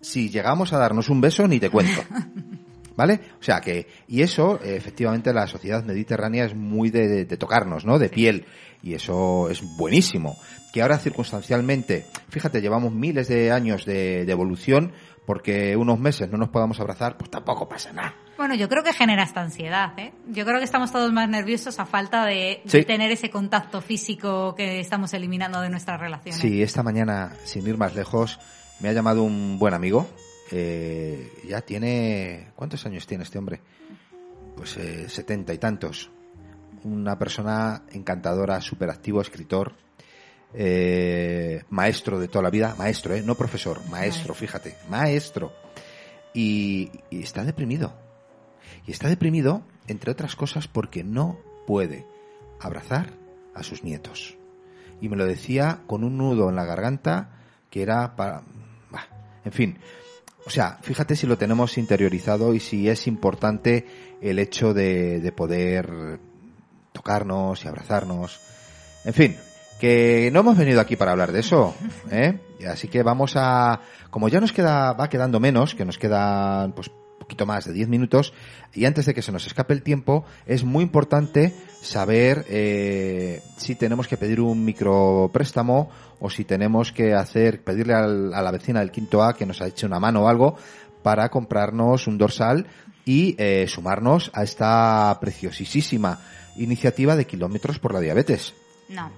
si llegamos a darnos un beso, ni te cuento. ¿Vale? O sea que, y eso, efectivamente, la sociedad mediterránea es muy de, de- de tocarnos, ¿no? De piel. Y eso es buenísimo. Que ahora circunstancialmente, fíjate, llevamos miles de años de, de evolución, porque unos meses no nos podamos abrazar, pues tampoco pasa nada. Bueno, yo creo que genera esta ansiedad, ¿eh? Yo creo que estamos todos más nerviosos a falta de, tener ese contacto físico que estamos eliminando de nuestras relaciones. Sí, esta mañana, sin ir más lejos, me ha llamado un buen amigo. eh, ya tiene... ¿Cuántos años tiene este hombre? Pues eh, setenta y tantos. Una persona encantadora, súper activo, escritor, eh, maestro de toda la vida. Maestro, ¿eh? No profesor, maestro, fíjate. Maestro. Y, y está deprimido. Y está deprimido, entre otras cosas, porque no puede abrazar a sus nietos y me lo decía con un nudo en la garganta que era para... bah, en fin, o sea, fíjate si lo tenemos interiorizado y si es importante el hecho de, de poder tocarnos y abrazarnos. En fin, que no hemos venido aquí para hablar de eso, ¿eh? Así que vamos a, como ya nos queda, va quedando menos, que nos quedan pues poquito más de 10 minutos, y antes de que se nos escape el tiempo, es muy importante saber eh, si tenemos que pedir un micropréstamo o si tenemos que hacer, pedirle al- a la vecina del quinto A que nos ha hecho una mano o algo para comprarnos un dorsal y eh, sumarnos a esta preciosísima iniciativa de kilómetros por la diabetes. No,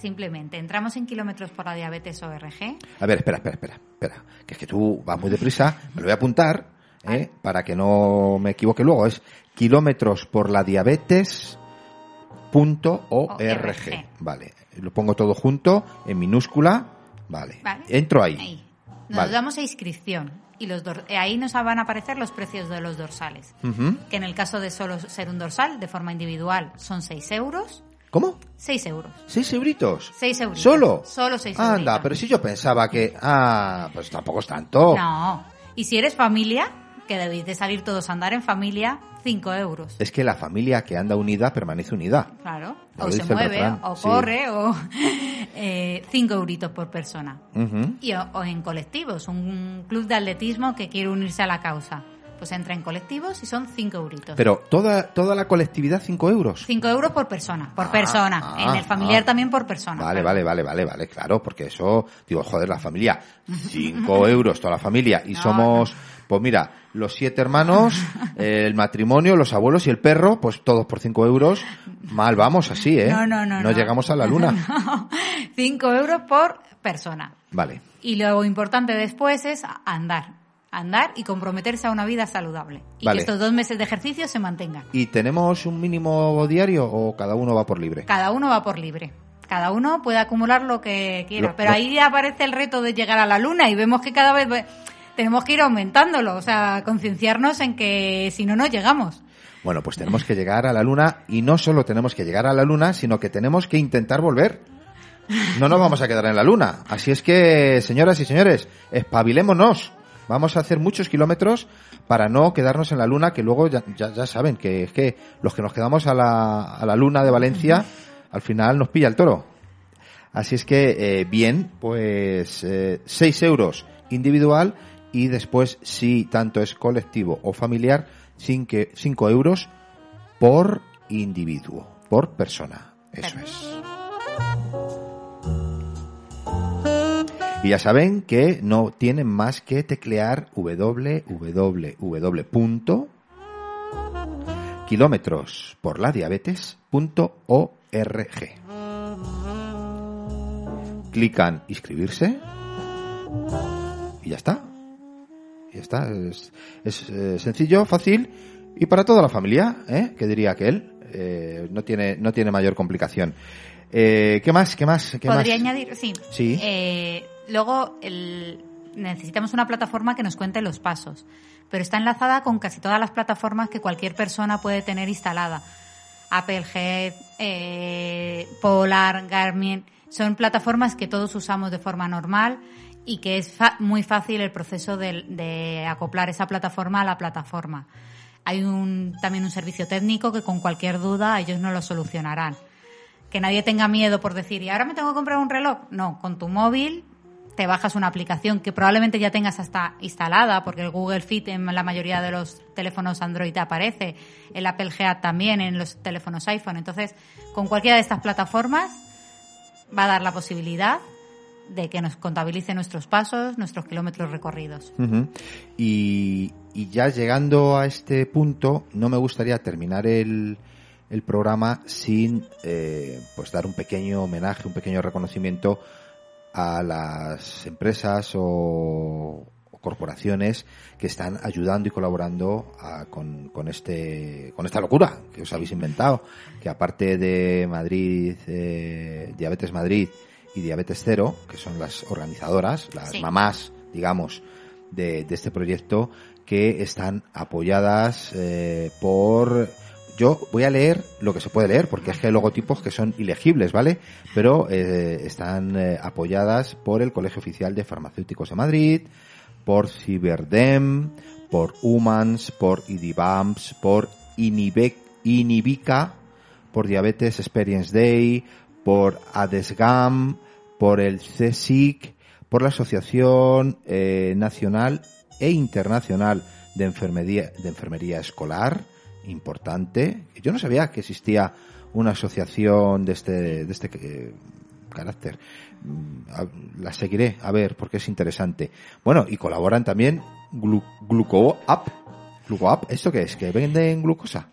simplemente entramos en kilómetros por la diabetes ORG. A ver, espera, espera, espera, espera, que es que tú vas muy deprisa, me lo voy a apuntar, ¿eh? para que no me equivoque luego, es kilómetros por la diabetes org. Vale, lo pongo todo junto, en minúscula, vale, Vale. entro ahí. Ahí. Nos Vale. damos a inscripción y los eh, ahí nos van a aparecer los precios de los dorsales. Que en el caso de solo ser un dorsal, de forma individual, son 6 euros. ¿Cómo? 6 euros. ¿Seis euritos? 6 euros. ¿Solo? Solo 6 Anda, euritos. pero si yo pensaba que... Ah, pues tampoco es tanto. No. Y si eres familia, que debéis de salir todos a andar en familia, 5 euros. Es que la familia que anda unida permanece unida. Claro. Lo O se mueve, o sí. corre, o 5 euritos por persona. Y o, o en colectivos, un club de atletismo que quiere unirse a la causa. Pues entra en colectivos y son 5 euritos. Pero toda, toda la colectividad, cinco euros. 5 euros por persona, por Ah, persona. ah, en el familiar ah. también por persona. Vale, vale, vale, vale, vale, claro, porque eso, digo, joder, la familia, cinco euros toda la familia, y No, somos, pues mira, los siete hermanos, el matrimonio, los abuelos y el perro, pues todos por cinco euros, mal vamos así, ¿eh? No, no, no, no. llegamos a la luna. 5 euros por persona. Vale. Y lo importante después es andar. Andar y comprometerse a una vida saludable. Y Vale. que estos dos meses de ejercicio se mantengan. ¿Y tenemos un mínimo diario o cada uno va por libre? Cada uno va por libre. Cada uno puede acumular lo que quiera. Lo- pero lo- ahí aparece el reto de llegar a la luna y vemos que cada vez ve- tenemos que ir aumentándolo. O sea, concienciarnos en que si no, no llegamos. Bueno, pues tenemos que llegar a la luna y no solo tenemos que llegar a la luna, sino que tenemos que intentar volver. No nos vamos a quedar en la luna. Así es que, señoras y señores, espabilémonos. Vamos a hacer muchos kilómetros para no quedarnos en la luna, que luego ya, ya, ya saben que es que los que nos quedamos a la, a la luna de Valencia, al final nos pilla el toro. Así es que, eh, bien, pues 6 euros individual y después, si tanto es colectivo o familiar, 5 euros por individuo, por persona. Eso es. Y ya saben que no tienen más que teclear www.kilómetros por la Clican inscribirse y ya está. Y ya está. Es, es, eh, sencillo, fácil y para toda la familia, ¿eh? Que diría aquel. Eh, no tiene no tiene mayor complicación. Eh, ¿Qué más? ¿Qué más? ¿Qué Podría más? añadir, sí. Sí. Eh, luego, el- necesitamos una plataforma que nos cuente los pasos, pero está enlazada con casi todas las plataformas que cualquier persona puede tener instalada. Apple Head, eh, Polar, Garmin, son plataformas que todos usamos de forma normal y que es muy fácil el proceso de, de acoplar esa plataforma a la plataforma. Hay un, también un servicio técnico que con cualquier duda ellos nos lo solucionarán que nadie tenga miedo por decir, y ahora me tengo que comprar un reloj. No, con tu móvil te bajas una aplicación que probablemente ya tengas hasta instalada, porque el Google Fit en la mayoría de los teléfonos Android aparece, el Apple Head también en los teléfonos iPhone. Entonces, con cualquiera de estas plataformas va a dar la posibilidad de que nos contabilice nuestros pasos, nuestros kilómetros recorridos. Y, ya llegando a este punto, no me gustaría terminar el, el programa sin eh, pues dar un pequeño homenaje, un pequeño reconocimiento a las empresas o, o corporaciones que están ayudando y colaborando a- con, con este con esta locura que os habéis inventado, que aparte de Madrid, eh, Diabetes Madrid y Diabetes Cero, que son las organizadoras, las Sí. mamás, digamos, de, de este proyecto, que están apoyadas eh, por yo voy a leer lo que se puede leer, porque es que hay logotipos que son ilegibles, ¿vale? Pero eh, están eh, apoyadas por el Colegio Oficial de Farmacéuticos de Madrid, por Ciberdem, por Humans, por IDIBAMS, por Inibec- Inibica, por Diabetes Experience Day, por ADESGAM, por el CSIC, por la Asociación eh, Nacional e Internacional de Enfermería, de Enfermería Escolar, importante. Yo no sabía que existía una asociación de este, de este eh, carácter. Mm, La seguiré, a ver, porque es interesante. Bueno, y colaboran también Glu GlucoApp. GlucoApp, ¿esto qué es? ¿Que venden glucosa?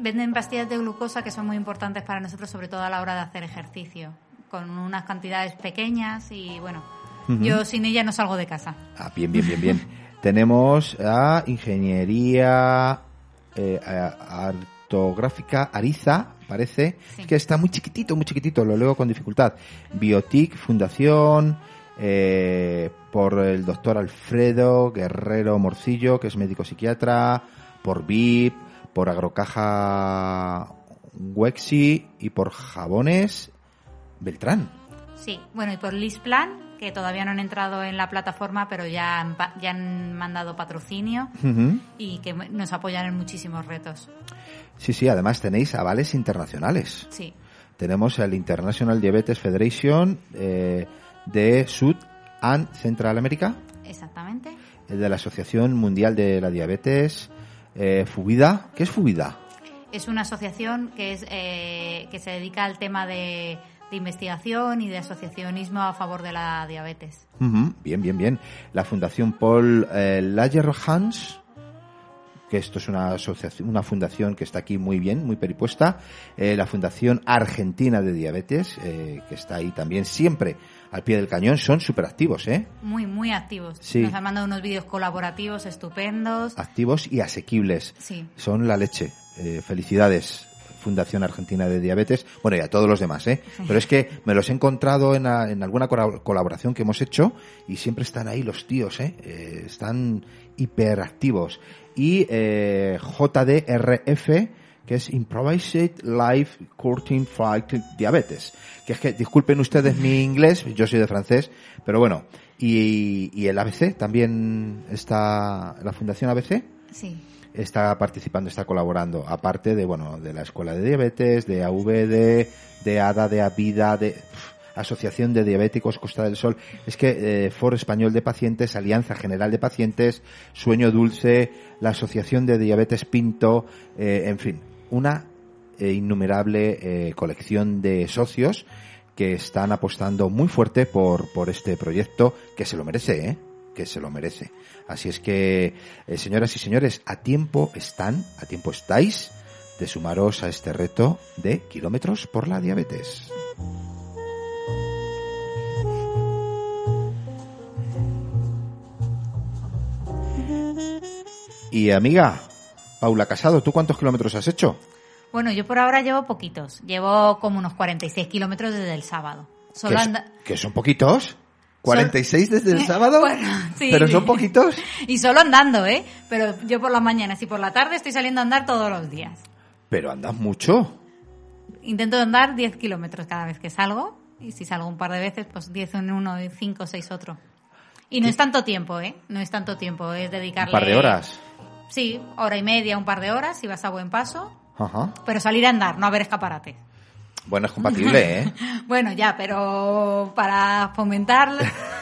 Venden pastillas de glucosa que son muy importantes para nosotros, sobre todo a la hora de hacer ejercicio, con unas cantidades pequeñas y bueno, yo sin ella no salgo de casa. Ah, bien, bien, bien, bien. Tenemos a Ingeniería eh, Artográfica Ariza, parece, Sí. que está muy chiquitito, muy chiquitito, lo leo con dificultad. Biotic Fundación, eh, por el doctor Alfredo Guerrero Morcillo, que es médico psiquiatra, por VIP, por Agrocaja Wexi y por Jabones Beltrán. Sí, bueno, y por Lisplan, que todavía no han entrado en la plataforma, pero ya han, ya han mandado patrocinio y que nos apoyan en muchísimos retos. Sí, sí, además tenéis avales internacionales. Sí, Tenemos el International Diabetes Federation eh, de Sud and Central America, exactamente. el de la Asociación Mundial de la Diabetes, eh, Fubida. ¿Qué es Fubida? Es una asociación que, es, eh, que se dedica al tema de, de investigación y de asociacionismo a favor de la diabetes. Bien, bien, bien. La Fundación Paul eh, Lagerhans, que esto es una asociación, una fundación que está aquí muy bien, muy peripuesta, eh, la Fundación Argentina de Diabetes, eh, que está ahí también siempre al pie del cañón, son súper activos, ¿eh? Muy, muy activos. Sí. Nos han mandado unos vídeos colaborativos estupendos. Activos y asequibles. Sí. Son la leche. Eh, felicidades. Fundación Argentina de Diabetes, bueno, y a todos los demás, ¿eh? Pero es que me los he encontrado en, a- en alguna colaboración que hemos hecho y siempre están ahí los tíos, ¿eh? Eh, están hiperactivos. Y eh, JDRF, que es Improvised Life Courting Fight Diabetes. Que es que, disculpen ustedes mi inglés, yo soy de francés, pero bueno. Y, y el ABC también está, la Fundación ABC Sí. está participando, está colaborando, aparte de, bueno, de la Escuela de Diabetes, de AVD, de ADA, de AVIDA, de Asociación de Diabéticos Costa del Sol. Es que eh, Foro Español de Pacientes, Alianza General de Pacientes, Sueño Dulce, la Asociación de Diabetes Pinto, eh, en fin, una eh, innumerable eh, colección de socios que están apostando muy fuerte por, por este proyecto que se lo merece, ¿eh? que se lo merece. Así es que, eh, señoras y señores, a tiempo están, a tiempo estáis de sumaros a este reto de kilómetros por la diabetes. Y amiga, Paula Casado, ¿tú cuántos kilómetros has hecho? Bueno, yo por ahora llevo poquitos. Llevo como unos 46 kilómetros desde el sábado. Solo ¿Que, anda- que son poquitos? ¿46 desde el sábado? Bueno, sí. ¿Pero son poquitos? Y solo andando, ¿eh? Pero yo por las mañanas y por la tarde estoy saliendo a andar todos los días. Pero andas mucho. Intento andar 10 kilómetros cada vez que salgo. Y si salgo un par de veces, pues 10 en uno y 5 o 6 otro. Y no es tanto tiempo, ¿eh? No es tanto tiempo, es Un dedicarle... par de horas. Sí, hora y media, un par de horas, si vas a buen paso. Ajá. Pero salir a andar, no a ver escaparate. Bueno, es compatible, ¿eh? Bueno, ya, pero para fomentar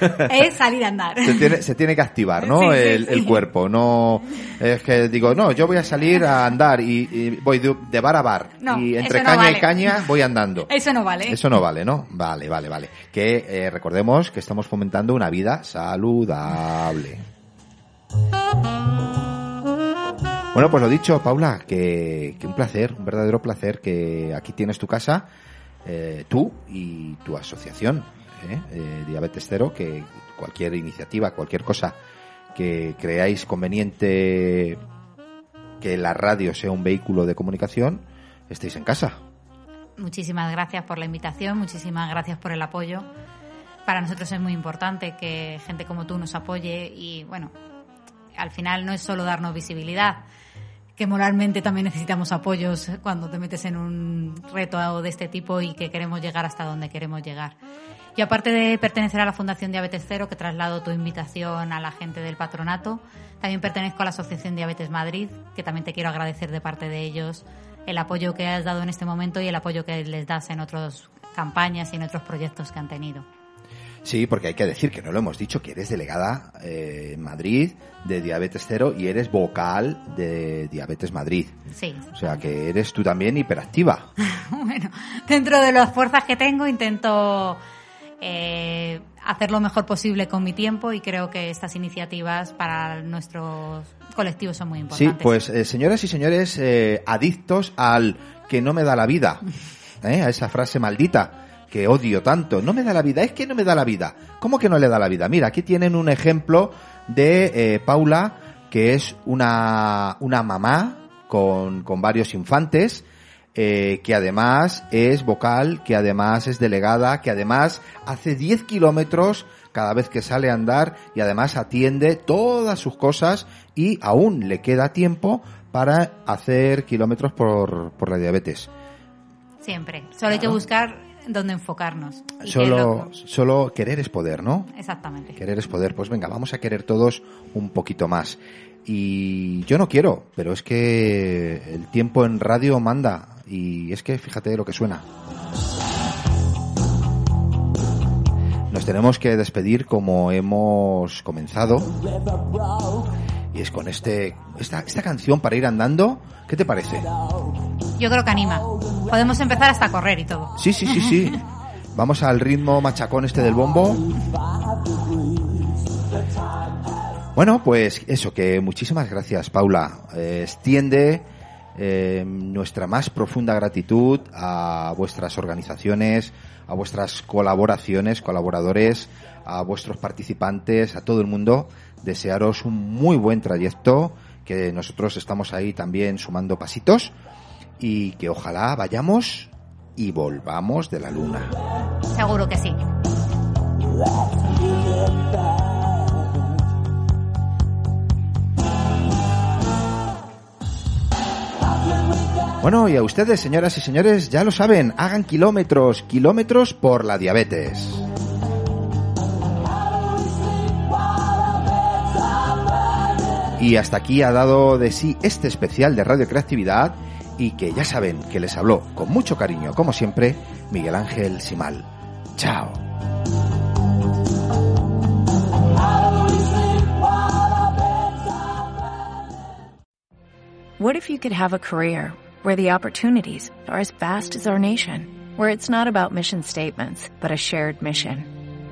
es salir a andar. Se tiene, se tiene que activar, ¿no? Sí, el, sí. el cuerpo. No es que digo, no, yo voy a salir a andar y, y voy de, de bar a bar. No, y entre no caña y caña voy andando. Eso no vale. Eso no vale, ¿no? Vale, vale, vale. Que eh, recordemos que estamos fomentando una vida saludable. Bueno, pues lo dicho, Paula, que, que un placer, un verdadero placer que aquí tienes tu casa, eh, tú y tu asociación, ¿eh? Eh, Diabetes Cero, que cualquier iniciativa, cualquier cosa que creáis conveniente que la radio sea un vehículo de comunicación, estéis en casa. Muchísimas gracias por la invitación, muchísimas gracias por el apoyo. Para nosotros es muy importante que gente como tú nos apoye y, bueno, al final no es solo darnos visibilidad, que moralmente también necesitamos apoyos cuando te metes en un reto de este tipo y que queremos llegar hasta donde queremos llegar. Y aparte de pertenecer a la Fundación Diabetes Cero, que traslado tu invitación a la gente del patronato, también pertenezco a la Asociación Diabetes Madrid, que también te quiero agradecer de parte de ellos el apoyo que has dado en este momento y el apoyo que les das en otras campañas y en otros proyectos que han tenido. Sí, porque hay que decir que no lo hemos dicho, que eres delegada eh, en Madrid de Diabetes Cero y eres vocal de Diabetes Madrid. Sí. O sea que eres tú también hiperactiva. Bueno, dentro de las fuerzas que tengo intento eh, hacer lo mejor posible con mi tiempo y creo que estas iniciativas para nuestros colectivos son muy Sí, importantes. pues eh, señoras y señores, eh, adictos al que no me da la vida, ¿eh? a esa frase maldita que odio tanto, no me da la vida, es que no me da la vida. ¿Cómo que no le da la vida? Mira, aquí tienen un ejemplo de eh, Paula, que es una, una mamá con, con varios infantes, eh, que además es vocal, que además es delegada, que además hace 10 kilómetros cada vez que sale a andar y además atiende todas sus cosas y aún le queda tiempo para hacer kilómetros por, por la diabetes. Siempre. Solo hay que buscar dónde enfocarnos. y Solo, lo- solo querer es poder, ¿no? Exactamente. Querer es poder. Pues venga, vamos a querer todos un poquito más. Y yo no quiero, pero es que el tiempo en radio manda. Y es que fíjate lo que suena. Nos tenemos que despedir como hemos comenzado. Y es con este esta, esta canción para ir andando. ¿Qué te parece? Yo creo que anima. Podemos empezar hasta correr y todo. Sí, sí, sí, sí. Vamos al ritmo machacón este del bombo. Bueno, pues eso, que muchísimas gracias, Paula. Eh, extiende eh, nuestra más profunda gratitud a vuestras organizaciones, a vuestras colaboraciones, colaboradores, a vuestros participantes, a todo el mundo. Desearos un muy buen trayecto, que nosotros estamos ahí también sumando pasitos y que ojalá vayamos y volvamos de la luna. Seguro que sí. Bueno, y a ustedes, señoras y señores, ya lo saben, hagan kilómetros, kilómetros por la diabetes. Y hasta aquí ha dado de sí este especial de Radio Creatividad y que ya saben que les habló con mucho cariño, como siempre, Miguel Ángel Simal. Chao. What if you could have a career where the opportunities are as vast as our nation, where it's not about mission statements, but a shared mission?